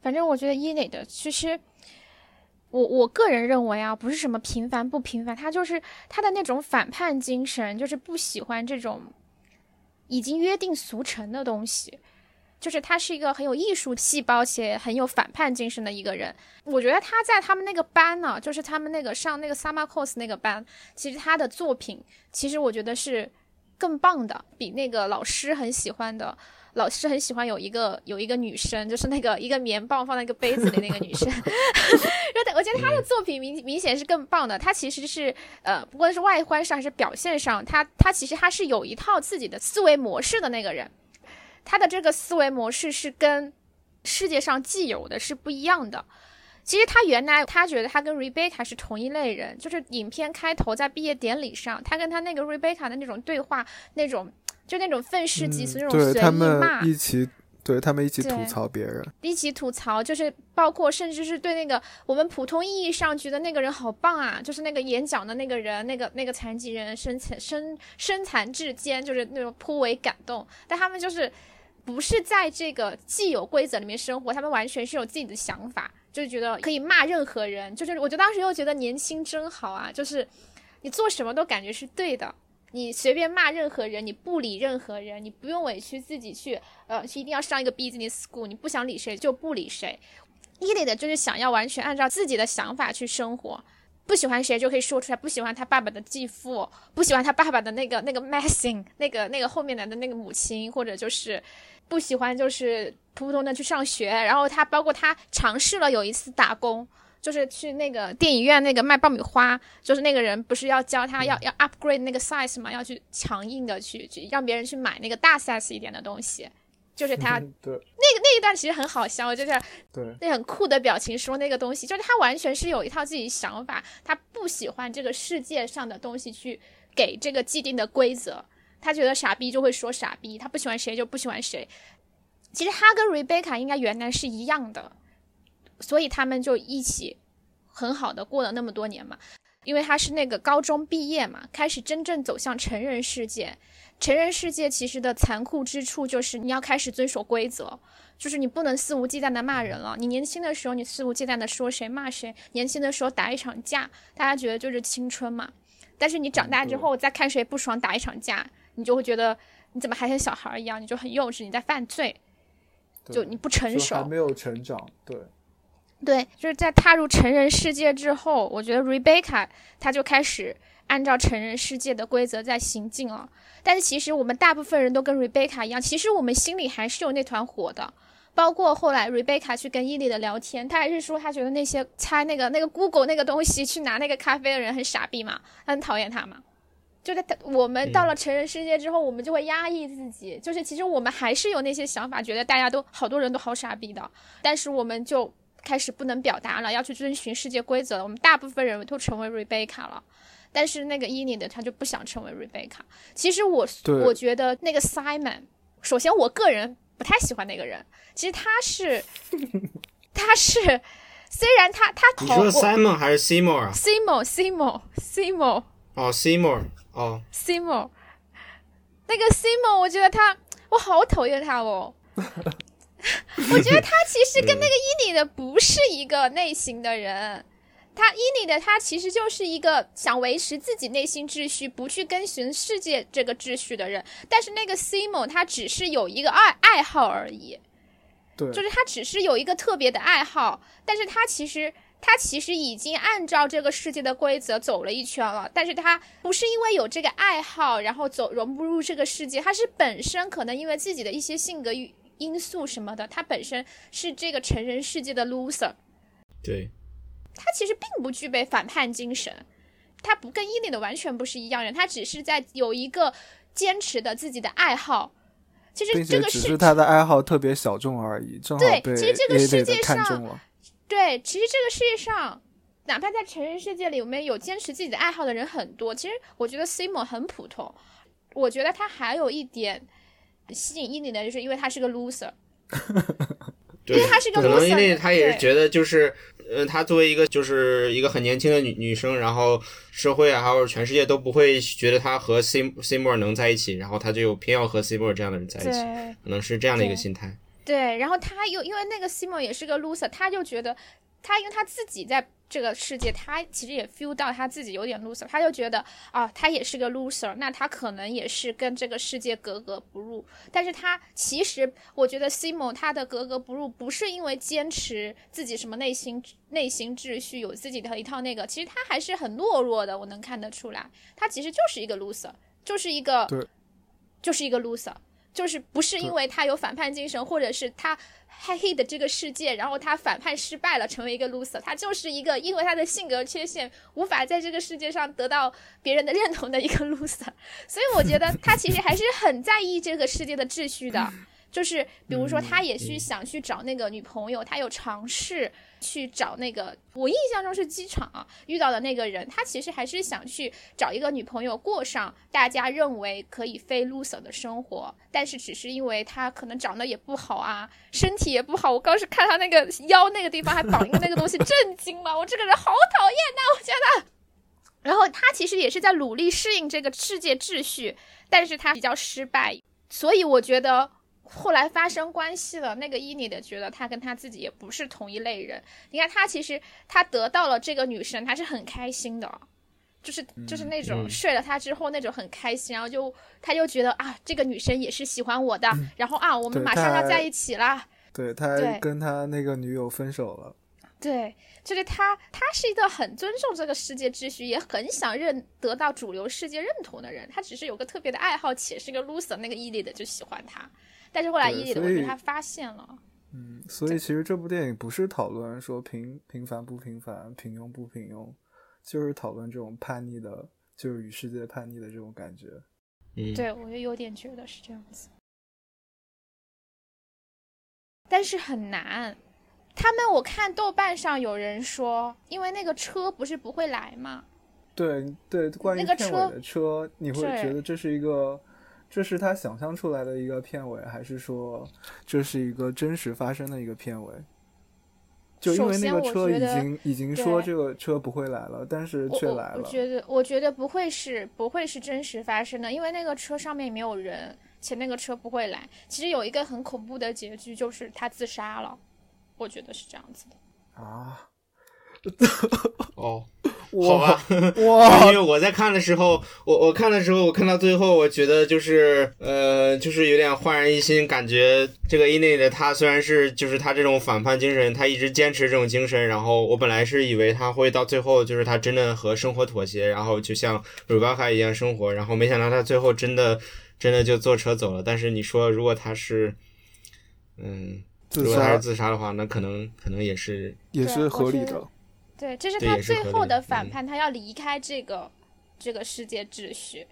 反正我觉得 Innet 其实，我我个人认为啊，不是什么平凡不平凡，他就是他的那种反叛精神，就是不喜欢这种已经约定俗成的东西。就是他是一个很有艺术细胞且很有反叛精神的一个人。我觉得他在他们那个班呢，就是他们那个上那个 summer course 那个班，其实他的作品，其实我觉得是更棒的，比那个老师很喜欢的，老师很喜欢有一个有一个女生，就是那个一个棉棒放在一个杯子里那个女生。我觉得他的作品明明显是更棒的。他其实是呃，不管是外观上还是表现上，他他其实他是有一套自己的思维模式的那个人。他的这个思维模式是跟世界上既有的是不一样的。其实他原来他觉得他跟 Rebecca 是同一类人，就是影片开头在毕业典礼上，他跟他那个 Rebecca 的那种对话，那种就那种愤世嫉俗，那种随意骂，一起对他们一起吐槽别人，一起吐槽，就是包括甚至是对那个我们普通意义上觉得那个人好棒啊，就是那个演讲的那个人，那个那个残疾人身残身身残志坚，就是那种颇为感动，但他们就是。不是在这个既有规则里面生活，他们完全是有自己的想法，就是觉得可以骂任何人。就是我就当时又觉得年轻真好啊，就是你做什么都感觉是对的，你随便骂任何人，你不理任何人，你不用委屈自己去呃去一定要上一个 business school，你不想理谁就不理谁。伊磊的就是想要完全按照自己的想法去生活。不喜欢谁就可以说出来，不喜欢他爸爸的继父，不喜欢他爸爸的那个那个 messing，那个那个后面来的那个母亲，或者就是不喜欢就是普普通通的去上学。然后他包括他尝试了有一次打工，就是去那个电影院那个卖爆米花，就是那个人不是要教他要要 upgrade 那个 size 嘛，要去强硬的去去让别人去买那个大 size 一点的东西。就是他，对那个那一段其实很好笑，就是对那很酷的表情说那个东西，就是他完全是有一套自己想法，他不喜欢这个世界上的东西去给这个既定的规则，他觉得傻逼就会说傻逼，他不喜欢谁就不喜欢谁。其实他跟 Rebecca 应该原来是一样的，所以他们就一起很好的过了那么多年嘛，因为他是那个高中毕业嘛，开始真正走向成人世界。成人世界其实的残酷之处就是你要开始遵守规则，就是你不能肆无忌惮的骂人了。你年轻的时候你肆无忌惮的说谁骂谁，年轻的时候打一场架，大家觉得就是青春嘛。但是你长大之后再看谁不爽打一场架，你就会觉得你怎么还像小孩一样，你就很幼稚，你在犯罪，就你不成熟，还没有成长。对，对，就是在踏入成人世界之后，我觉得 Rebecca 她就开始按照成人世界的规则在行进了。但是其实我们大部分人都跟 Rebecca 一样，其实我们心里还是有那团火的。包括后来 Rebecca 去跟伊利的聊天，他还是说他觉得那些猜那个那个 Google 那个东西去拿那个咖啡的人很傻逼嘛，他很讨厌他嘛。就在我们到了成人世界之后，我们就会压抑自己，就是其实我们还是有那些想法，觉得大家都好多人都好傻逼的，但是我们就开始不能表达了，要去遵循世界规则了。我们大部分人都成为 Rebecca 了。但是那个伊尼的他就不想成为 Rebecca。其实我我觉得那个 Simon，首先我个人不太喜欢那个人。其实他是 他是虽然他他你说 Simon 还是 Seymour 啊？Seymour Seymour Seymour 哦 Seymour 哦 Seymour 那个 Seymour 我觉得他我好讨厌他哦。我觉得他其实跟那个伊妮的不是一个类型的人。他伊妮的他其实就是一个想维持自己内心秩序，不去跟循世界这个秩序的人。但是那个 Simo 他只是有一个爱爱好而已，对，就是他只是有一个特别的爱好。但是他其实他其实已经按照这个世界的规则走了一圈了。但是他不是因为有这个爱好，然后走融不入这个世界，他是本身可能因为自己的一些性格因素什么的，他本身是这个成人世界的 loser，对，他其实并不具备反叛精神，他不跟伊利的完全不是一样人，他只是在有一个坚持的自己的爱好。其实这个是他的爱好特别小众而已，正好对其实这个世界上看中了。对，其实这个世界上，哪怕在成人世界里，我们有坚持自己的爱好的人很多。其实我觉得 Simo 很普通，我觉得他还有一点吸引伊利的，就是因为他是个 loser。对，因为她是个可能 loser，因为她也是觉得就是，呃，她作为一个就是一个很年轻的女女生，然后社会啊，还有全世界都不会觉得她和 C Seymour 能在一起，然后她就偏要和 Seymour 这样的人在一起，可能是这样的一个心态。对，然后他又因为那个 Simo 也是个 loser，他就觉得他因为他自己在这个世界，他其实也 feel 到他自己有点 loser，他就觉得啊，他也是个 loser，那他可能也是跟这个世界格格不入。但是他其实我觉得 Simo 他的格格不入不是因为坚持自己什么内心内心秩序，有自己的一套那个，其实他还是很懦弱的，我能看得出来，他其实就是一个 loser，就是一个对就是一个 loser。就是不是因为他有反叛精神，或者是他 hate 这个世界，然后他反叛失败了，成为一个 loser，他就是一个因为他的性格缺陷无法在这个世界上得到别人的认同的一个 loser。所以我觉得 他其实还是很在意这个世界的秩序的。就是比如说，他也去想去找那个女朋友，他有尝试去找那个，我印象中是机场啊遇到的那个人，他其实还是想去找一个女朋友，过上大家认为可以非 loser 的生活，但是只是因为他可能长得也不好啊，身体也不好。我刚是看他那个腰那个地方还绑一个那个东西，震惊了，我这个人好讨厌呐、我觉得。然后他其实也是在努力适应这个世界秩序，但是他比较失败，所以我觉得后来发生关系了，那个伊妮的觉得他跟他自己也不是同一类人。你看他其实他得到了这个女生，他是很开心的，就是就是那种嗯睡了她之后那种很开心，然后就他就觉得啊，这个女生也是喜欢我的，然后啊，我们马上要在一起啦。对，他跟他那个女友分手了。对，就是他，他是一个很尊重这个世界秩序，也很想认得到主流世界认同的人。他只是有个特别的爱好，且是个 loser，那个伊利的就喜欢他。但是后来对伊利的，所以我觉得他发现了，嗯，所以其实这部电影不是讨论说平平凡不平凡、平庸不平庸，就是讨论这种叛逆的，就是与世界叛逆的这种感觉。嗯，对我也有点觉得是这样子，但是很难。他们我看豆瓣上有人说，因为那个车不是不会来吗？对对，关于那个片尾车的车，你会觉得这是一个，这是他想象出来的一个片尾，还是说这是一个真实发生的一个片尾？就因为那个车已经已经说这个车不会来了，但是却来了。我觉得，我觉得不会是不会是真实发生的，因为那个车上面没有人，且那个车不会来。其实有一个很恐怖的结局，就是他自杀了。我觉得是这样子的。啊，哦，好哇吧。哇 因为我在看的时候，我我看的时候，我看到最后，我觉得就是呃，就是有点焕然一新，感觉这个伊内的他虽然是就是他这种反叛精神，他一直坚持这种精神，然后我本来是以为他会到最后就是他真的和生活妥协，然后就像 Rebecca 一样生活，然后没想到他最后真的真的就坐车走了。但是你说如果他是嗯，自如果他是自杀的话，那可能可能也是也是合理的。对，这是他最后的反叛，他要离开这个这个世界秩序，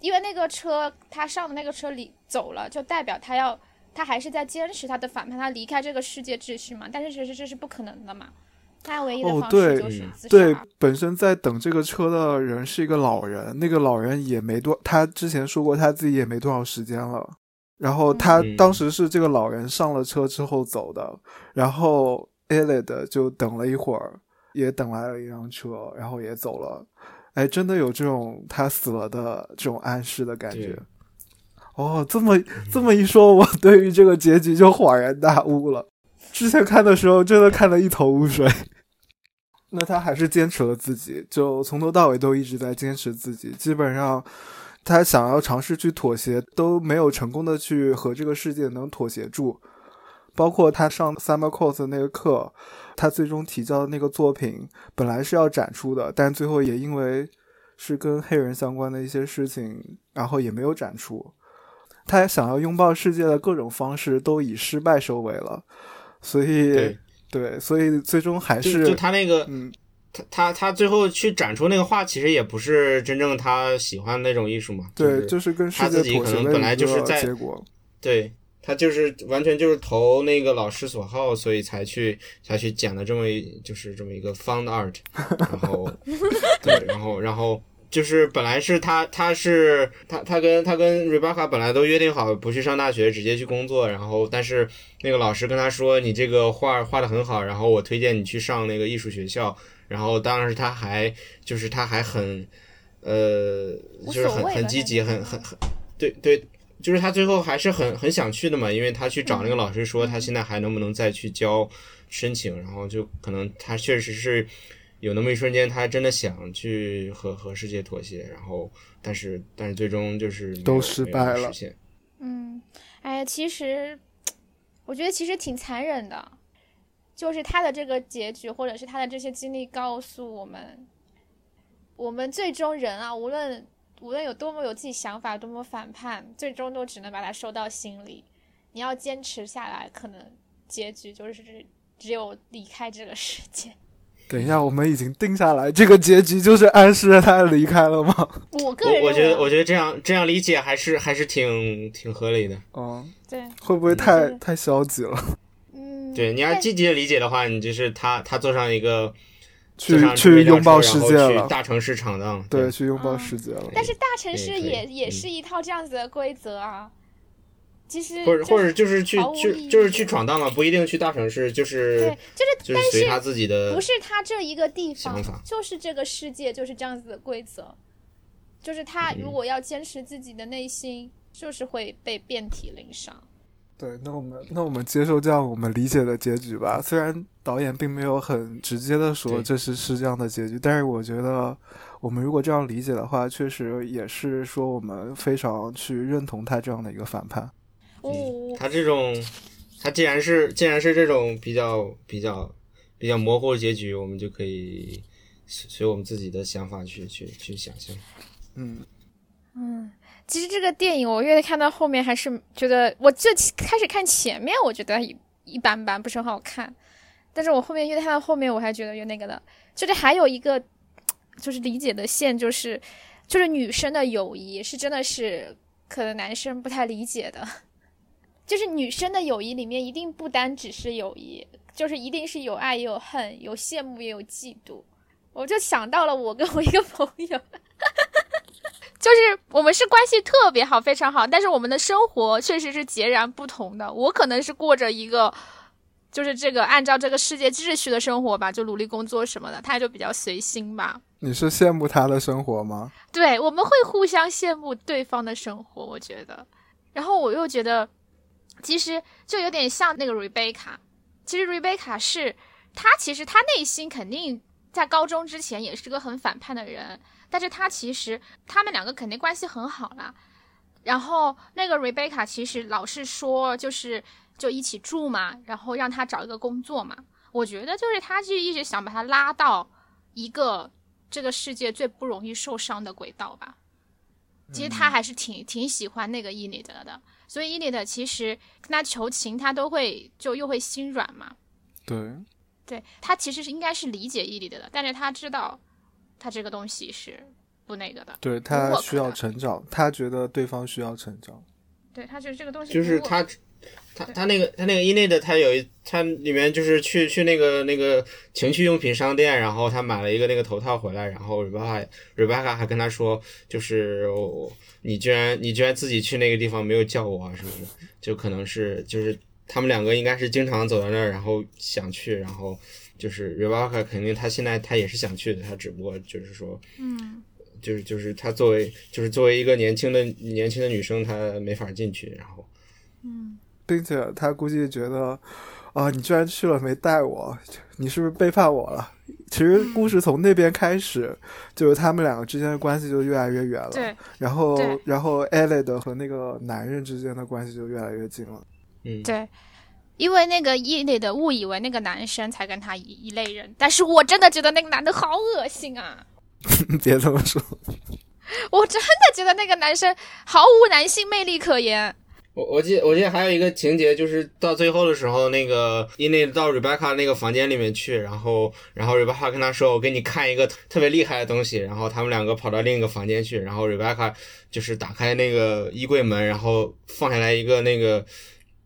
因为那个车他上的那个车里走了，就代表他要他还是在坚持他的反叛，他离开这个世界秩序嘛。但是其实这是不可能的嘛，他唯一的方式就是嗯自杀。对，本身在等这个车的人是一个老人，那个老人也没多，他之前说过他自己也没多少时间了。然后他嗯当时是这个老人上了车之后走的，然后 e l i d 就等了一会儿，也等来了一辆车，然后也走了。哎，真的有这种他死了的这种暗示的感觉。哦，这么这么一说，我对于这个结局就恍然大悟了。之前看的时候真的看得一头雾水。那他还是坚持了自己，就从头到尾都一直在坚持自己。基本上，他想要尝试去妥协，都没有成功的去和这个世界能妥协住。包括他上 Summer Course 那个课，他最终提交的那个作品本来是要展出的，但最后也因为是跟黑人相关的一些事情，然后也没有展出。他想要拥抱世界的各种方式都以失败收尾了，所以对对，所以最终还是就他那个嗯，他他他最后去展出那个画，其实也不是真正他喜欢的那种艺术嘛。对，就就是跟世他界己可能本来就是在结果。对他就是完全就是投那个老师所好，所以才去才去剪了这么一就是这么一个 found art，然后 对，然后然后就是本来是他他是他他跟他跟 Rebecca 本来都约定好不去上大学，直接去工作，然后但是那个老师跟他说你这个画画的很好，然后我推荐你去上那个艺术学校，然后当时他还就是他还很呃就是很很积极，很很很对对。就是他最后还是很很想去的嘛，因为他去找那个老师说他现在还能不能再去交申请，然后就可能他确实是有那么一瞬间，他真的想去和和世界妥协，然后但是但是最终就是都失败了实现。嗯，哎，其实我觉得其实挺残忍的，就是他的这个结局，或者是他的这些经历，告诉我们，我们最终人啊，无论无论有多么有自己想法，多么反叛，最终都只能把它收到心里。你要坚持下来，可能结局就是只有离开这个世界。等一下，我们已经定下来，这个结局就是暗示了他离开了吗？我个人我我觉得我觉得这样这样理解还是还是挺挺合理的。嗯，对，会不会太是太消极了？嗯，对，你要积极的理解的话，你就是他他坐上一个去去拥抱世界了去大城市闯荡。对，去拥抱嗯世界了。但是大城市也也嗯是一套这样子的规则啊。其实就或者或者就是去去就是去闯荡嘛，不一定去大城市，就是对，就是就是随他自己的不是他这一个地方，就是这个世界就是这样子的规则，就是他嗯如果要坚持自己的内心，就是会被遍体鳞伤。对，那我们那我们接受这样我们理解的结局吧。虽然导演并没有很直接的说这是是这样的结局，但是我觉得我们如果这样理解的话，确实也是说我们非常去认同他这样的一个反叛。嗯，他这种，他既然是既然是这种比较比较比较模糊的结局，我们就可以随随我们自己的想法去去去想象。嗯，嗯，其实这个电影我越看到后面，还是觉得我就开始看前面，我觉得一般般，不是很好看。但是我后面越看到后面，我还觉得有那个的，就是还有一个就是理解的线，就是就是女生的友谊是真的是可能男生不太理解的，就是女生的友谊里面一定不单只是友谊，就是一定是有爱也有恨，有羡慕也有嫉妒。我就想到了我跟我一个朋友，就是我们是关系特别好，非常好，但是我们的生活确实是截然不同的。我可能是过着一个，就是这个按照这个世界秩序的生活吧，就努力工作什么的，他就比较随心吧。你是羡慕他的生活吗？对，我们会互相羡慕对方的生活，我觉得。然后我又觉得，其实就有点像那个 Rebecca。其实 Rebecca 是他，其实他内心肯定在高中之前也是个很反叛的人，但是他其实他们两个肯定关系很好啦。然后那个 Rebecca 其实老是说，就是就一起住嘛，然后让他找一个工作嘛。我觉得就是他就一直想把他拉到一个这个世界最不容易受伤的轨道吧。其实他还是挺挺喜欢那个伊丽德的，所以伊丽德其实跟他求情，他都会就又会心软嘛。对，对他其实是应该是理解伊丽德的，但是他知道他这个东西是不那个的，对他需要成长，他觉得对方需要成长。对他觉得这个东西就是他，他他那个他那个伊内的，他有一他里面就是去去那个那个情趣用品商店，然后他买了一个那个头套回来，然后 Rebecca Rebecca 还跟他说，就是我你居然你居然自己去那个地方没有叫我啊，是不是？就可能是就是他们两个应该是经常走到那儿，然后想去，然后就是 Rebecca 肯定他现在他也是想去的，他只不过就是说嗯就是就是她作为就是作为一个年轻的年轻的女生，她没法进去，然后。嗯并且他估计觉得，啊、你居然去了没带我，你是不是背叛我了？其实故事从那边开始，就是他们两个之间的关系就越来越远了。对然后，然后 Elliot 和那个男人之间的关系就越来越近了。嗯，对，因为那个伊妮的误以为那个男生才跟他一一类人，但是我真的觉得那个男的好恶心啊！别这么说，我真的觉得那个男生毫无男性魅力可言。我我记得我记得还有一个情节，就是到最后的时候，那个伊内到 Rebecca 那个房间里面去，然后然后 Rebecca 跟他说：“我给你看一个特别厉害的东西。”然后他们两个跑到另一个房间去，然后 Rebecca 就是打开那个衣柜门，然后放下来一个那个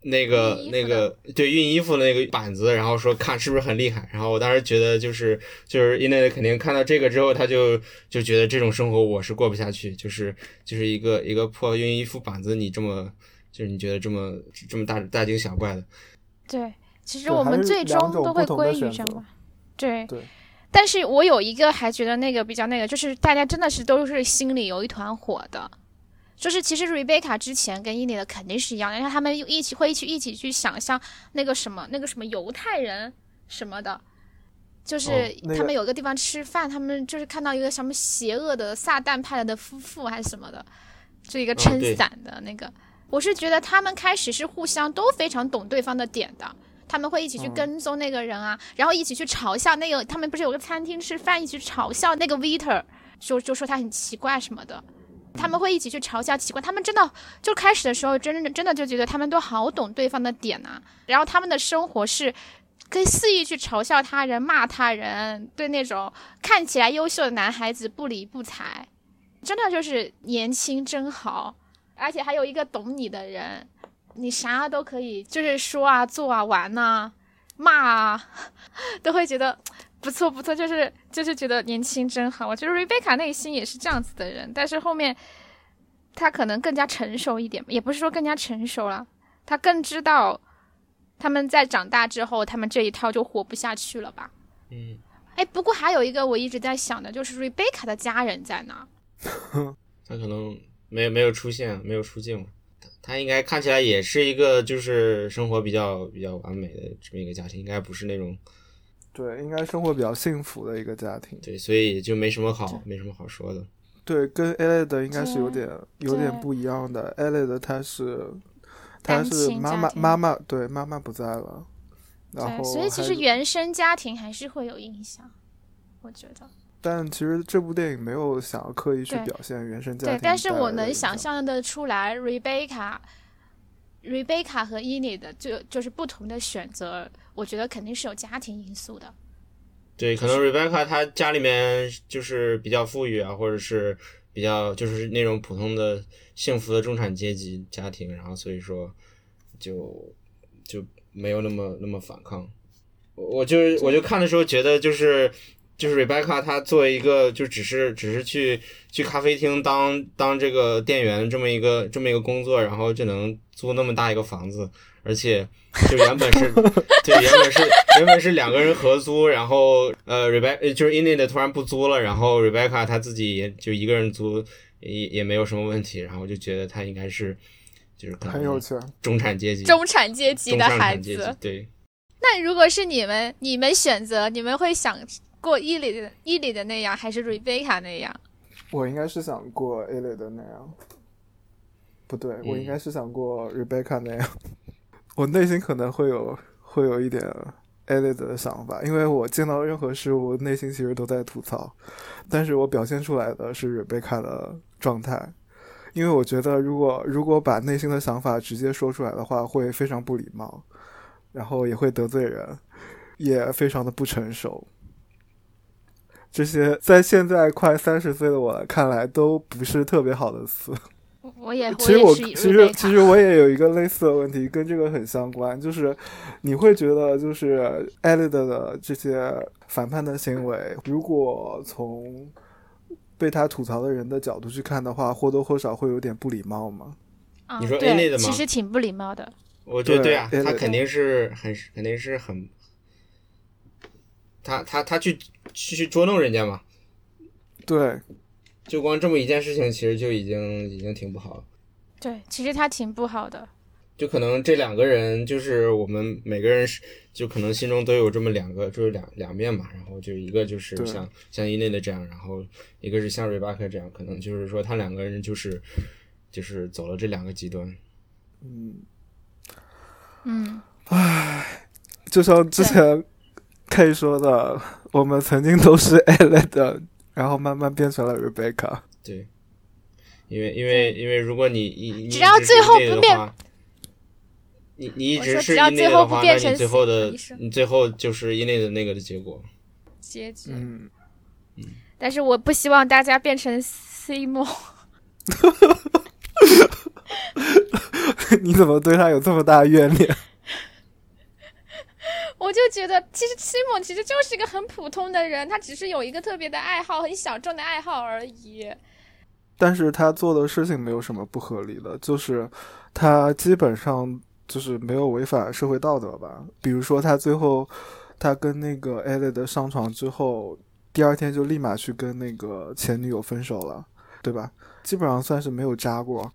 那个那个对熨衣服的那个板子，然后说看是不是很厉害。然后我当时觉得就是就是伊内肯定看到这个之后，他就就觉得这种生活我是过不下去，就是就是一个一个破熨衣服板子，你这么。就是你觉得这么这么大大惊小怪的，对，其实我们最终都会归于选择这样吧。对，对，但是我有一个还觉得那个比较那个，就是大家真的是都是心里有一团火的。就是其实 Rebecca 之前跟伊妮的肯定是一样的，因为他们一起会一起一起去想象那个什么那个什么犹太人什么的，就是他们有个地方吃饭，他们就是看到一个什么邪恶的撒旦派来的夫妇还是什么的，就一个撑伞的那个。我是觉得他们开始是互相都非常懂对方的点的，他们会一起去嗯。跟踪那个人啊，然后一起去嘲笑那个，他们不是有个餐厅吃饭，一起去嘲笑那个 waiter，就就说他很奇怪什么的，他们会一起去嘲笑奇怪，他们真的就开始的时候真的真的就觉得他们都好懂对方的点啊，然后他们的生活是。可以肆意去嘲笑他人、骂他人，对那种看起来优秀的男孩子不理不睬，真的就是年轻真好。而且还有一个懂你的人，你啥都可以，就是说啊、做啊、玩呐、骂啊，都会觉得不错不错，就是就是觉得年轻真好。我觉得 Rebecca 内心也是这样子的人，但是后面他可能更加成熟一点，也不是说更加成熟了，他更知道他们在长大之后，他们这一套就活不下去了吧。嗯，哎，不过还有一个我一直在想的，就是 Rebecca 的家人在哪？他可能没有没有出现，没有出镜。他他应该看起来也是一个就是生活比较比较完美的这么一个家庭，应该不是那种对，应该生活比较幸福的一个家庭。对，所以就没什么好没什么好说的。对，跟 a l 的应该是有点有点不一样的。a l 的她是她是妈妈妈妈对妈妈不在了，然，后所以其实原生家庭还是会有影响，我觉得。但其实这部电影没有想要刻意去表现原生家庭对庭，但是我能想。象的出来，Rebecca、Rebecca 和 Enid 的就就是不同的选择，我觉得肯定是有家庭因素的。对，可能 Rebecca 她家里面就是比较富裕啊，或者是比较就是那种普通的幸福的中产阶级家庭，然后所以说就就没有那么那么反抗。我我就我就看的时候觉得就是就是 Rebecca 她作为一个就只是只是去去咖啡厅当当这个店员这么一个这么一个工作，然后就能租那么大一个房子，而且就原本是对原本是原本是两个人合租，然后呃 Rebecca 就是 i n i 突然不租了，然后 Rebecca 她自己也就一个人租也也没有什么问题，然后就觉得她应该是就是很有钱，中产阶级中产阶级的孩子，对。那如果是你们，你们选择，你们会想过伊里的伊里的那样，还是 Rebecca 那样？我应该是想过 a l 的那样，不对，我应嗯该是想过 Rebecca 那样。我内心可能会有会有一点艾丽的想法，因为我见到任何事物，内心其实都在吐槽，但是我表现出来的是 Rebecca 的状态。因为我觉得，如果如果把内心的想法直接说出来的话，会非常不礼貌，然后也会得罪人，也非常的不成熟。这些在现在快三十岁的我看来都不是特别好的词。我也，其实我其实其实我也有一个类似的问题，跟这个很相关，就是你会觉得就是艾丽的的这些反叛的行为，如果从被他吐槽的人的角度去看的话，或多或少会有点不礼貌吗？啊你说 A 类对，的吗其实挺不礼貌的。我觉得对对啊，他肯定是很肯定是很，他他他去去去捉弄人家嘛，对，就光这么一件事情，其实就已经已经挺不好了。对，其实他挺不好的。就可能这两个人，就是我们每个人是，就可能心中都有这么两个，就是两两面嘛。然后就一个就是像像伊内的这样，然后一个是像瑞巴克这样，可能就是说他两个人就是就是走了这两个极端。嗯，嗯，唉就像之前 K 说的，我们曾经都是 艾丽的，然后慢慢变成了 Rebecca。对，因为因为因为如果你你你只要一直是最后不变你你一直是说只要 in 最后的话，那不变成你最后的你最后就是 in 的那个的结果。结局。嗯，但是我不希望大家变成 C 梦。你怎么对他有这么大怨念？我就觉得，其实 C 梦其实就是一个很普通的人，他只是有一个特别的爱好，很小众的爱好而已。但是他做的事情没有什么不合理的，就是他基本上就是没有违反社会道德吧。比如说他最后他跟那个艾丽的上床之后，第二天就立马去跟那个前女友分手了，对吧？基本上算是没有渣过。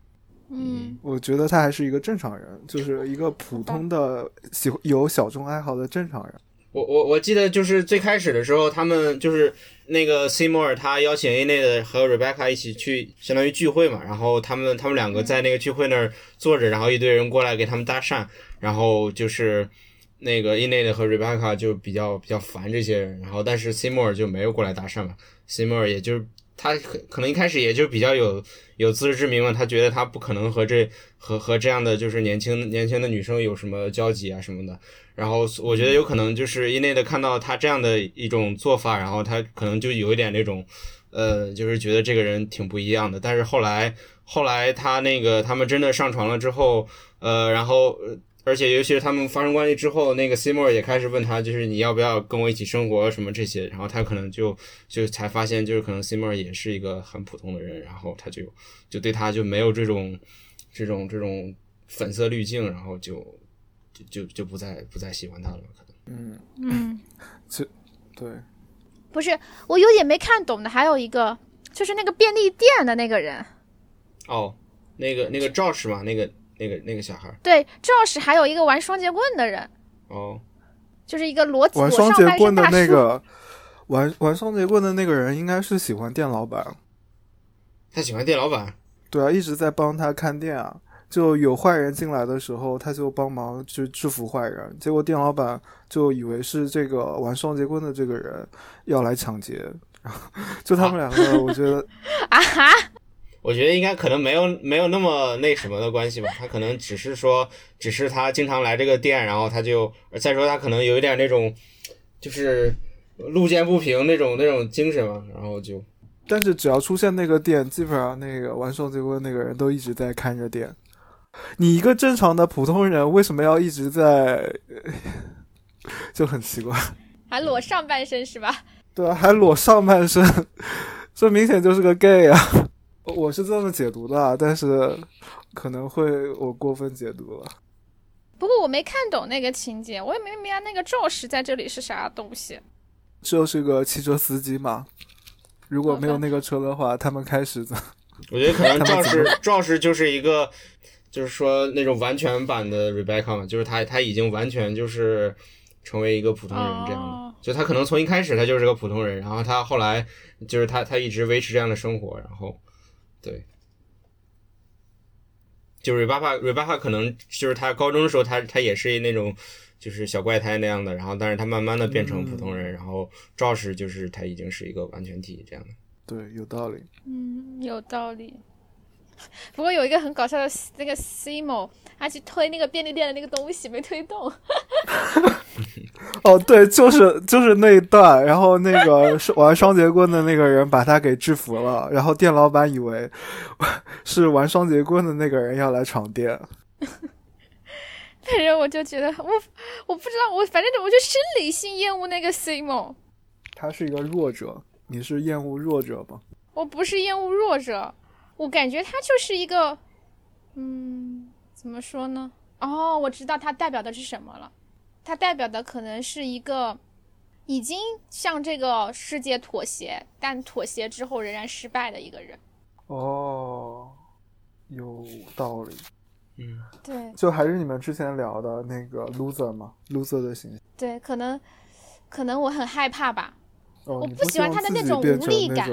嗯，我觉得他还是一个正常人，就是一个普通的喜欢有小众爱好的正常人。我我我记得就是最开始的时候，他们就是那个 Seymour 他邀请 A 内的和 Rebecca 一起去，相当于聚会嘛。然后他们他们两个在那个聚会那儿坐着，然后一堆人过来给他们搭讪，然后就是那个 A 内的和 Rebecca 就比较比较烦这些人，然后但是 Seymour 就没有过来搭讪嘛。Seymour 也就是他可可能一开始也就比较有有自知之明嘛，他觉得他不可能和这和和这样的就是年轻年轻的女生有什么交集啊什么的。然后我觉得有可能就是一内的看到他这样的一种做法，然后他可能就有一点那种，呃，就是觉得这个人挺不一样的。但是后来后来他那个他们真的上床了之后，呃，然后而且尤其是他们发生关系之后，那个 Seymour 也开始问他，就是你要不要跟我一起生活什么这些，然后他可能就就才发现，就是可能 Seymour 也是一个很普通的人，然后他就就对他就没有这种这种这种粉色滤镜，然后就就就就不再不再喜欢他了，可能。嗯，嗯，对，不是，我有点没看懂的，还有一个就是那个便利店的那个人，哦，那个那个赵氏嘛，那个那个那个小孩儿，对，赵是还有一个玩双截棍的人，哦，就是一个裸玩裸上半双截棍的。那个玩玩双截棍的那个人应该是喜欢店老板，他喜欢店老板，对啊，一直在帮他看店啊。就有坏人进来的时候，他就帮忙去制服坏人。结果店老板就以为是这个玩双截棍的这个人要来抢劫，然 后就他们两个，我觉得啊哈，我觉得应该可能没有没有那么那什么的关系吧，他可能只是说，只是他经常来这个店，然后他就再说他可能有一点那种，就是路见不平那种那种精神嘛，然后就但是只要出现那个店，基本上那个玩双节棍那个人都一直在看着店。你一个正常的普通人，为什么要一直在？就很奇怪。还裸上半身是吧？对啊，还裸上半身，这明显就是个 gay 啊！我是这么解读的啊，但是可能会我过分解读了。不过我没看懂那个情节，我也没明白那个赵石在这里是啥东西。就是个汽车司机嘛，如果没有那个车的话，他们开始怎我觉得可能赵他们怎氏赵氏就是一个，就是说那种完全版的 Rebecca 嘛，就是他他已经完全就是成为一个普通人这样的，哦就他可能从一开始他就是个普通人，然后他后来就是他他一直维持这样的生活，然后对。就 Rebecca Rebecca 可能就是他高中的时候，他他也是那种就是小怪胎那样的，然后但是他慢慢的变成普通人，然后赵氏就是他已经是一个完全体这样的。对，有道理。嗯，有道理。不过有一个很搞笑的，那个 Simo，他去推那个便利店的那个东西没推动，哦，对，就是就是那一段，然后那个 是玩双节棍的那个人把他给制服了，然后店老板以为是玩双节棍的那个人要来闯店。反正我就觉得我我不知道，我反正我就生理性厌恶那个 Simo。他是一个弱者，你是厌恶弱者吗？我不是厌恶弱者，我感觉他就是一个，嗯，怎么说呢？哦，我知道他代表的是什么了，他代表的可能是一个已经向这个世界妥协，但妥协之后仍然失败的一个人。哦，有道理。嗯，对就还是你们之前聊的那个 loser 嘛，loser 的形象。对，可能可能我很害怕吧。哦，我不喜欢他的那种无力感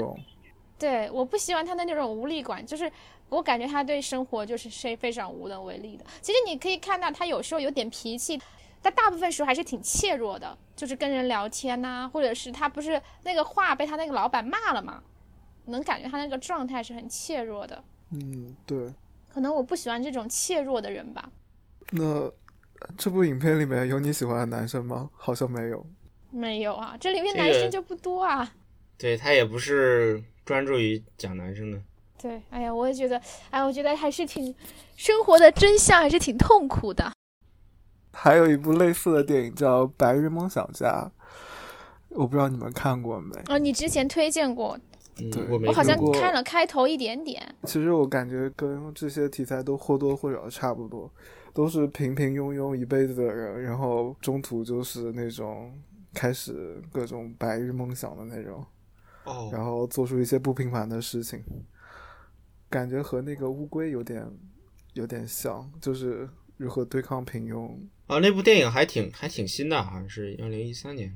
对，我不喜欢他的那种无力感，就是我感觉他对生活就是是非常无能为力的。其实你可以看到他有时候有点脾气，但大部分时候还是挺怯弱的，就是跟人聊天呐、或者是他不是那个话被他那个老板骂了嘛，能感觉他那个状态是很怯弱的。嗯，对。可能我不喜欢这种怯弱的人吧。那这部影片里面有你喜欢的男生吗？好像没有。没有啊，这里面男生就不多啊。对他也不是专注于讲男生的。对，哎呀，我也觉得，哎，我觉得还是挺生活的真相，还是挺痛苦的。还有一部类似的电影叫《白日梦想家》，我不知道你们看过没？哦，你之前推荐过，嗯对，我我好像看了开头一点点。其实我感觉跟这些题材都或多或少差不多，都是平平庸庸一辈子的人，然后中途就是那种开始各种白日梦想的那种，哦，然后做出一些不平凡的事情，感觉和那个乌龟有点有点像，就是如何对抗平庸，啊，那部电影还挺还挺新的，好像是二零一三年。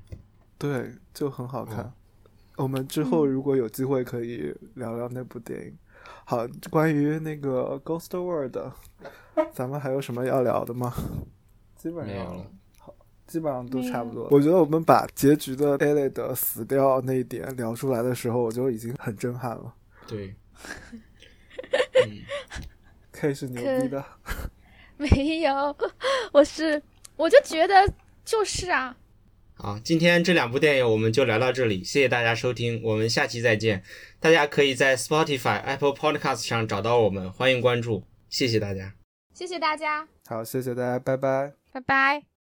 对，就很好看。哦我们之后如果有机会可以聊聊那部电影。好，关于那个《Ghost World》，咱们还有什么要聊的吗？基本上没有了，基本上都差不多。没我觉得我们把结局的 e l 的死掉那一点聊出来的时候，我就已经很震撼了。对，嗯，K 是牛逼的，没有，我是我就觉得就是啊，好，今天这两部电影我们就聊到这里，谢谢大家收听，我们下期再见。大家可以在 Spotify、Apple Podcast 上找到我们，欢迎关注，谢谢大家。谢谢大家，好，谢谢大家，拜拜。拜拜。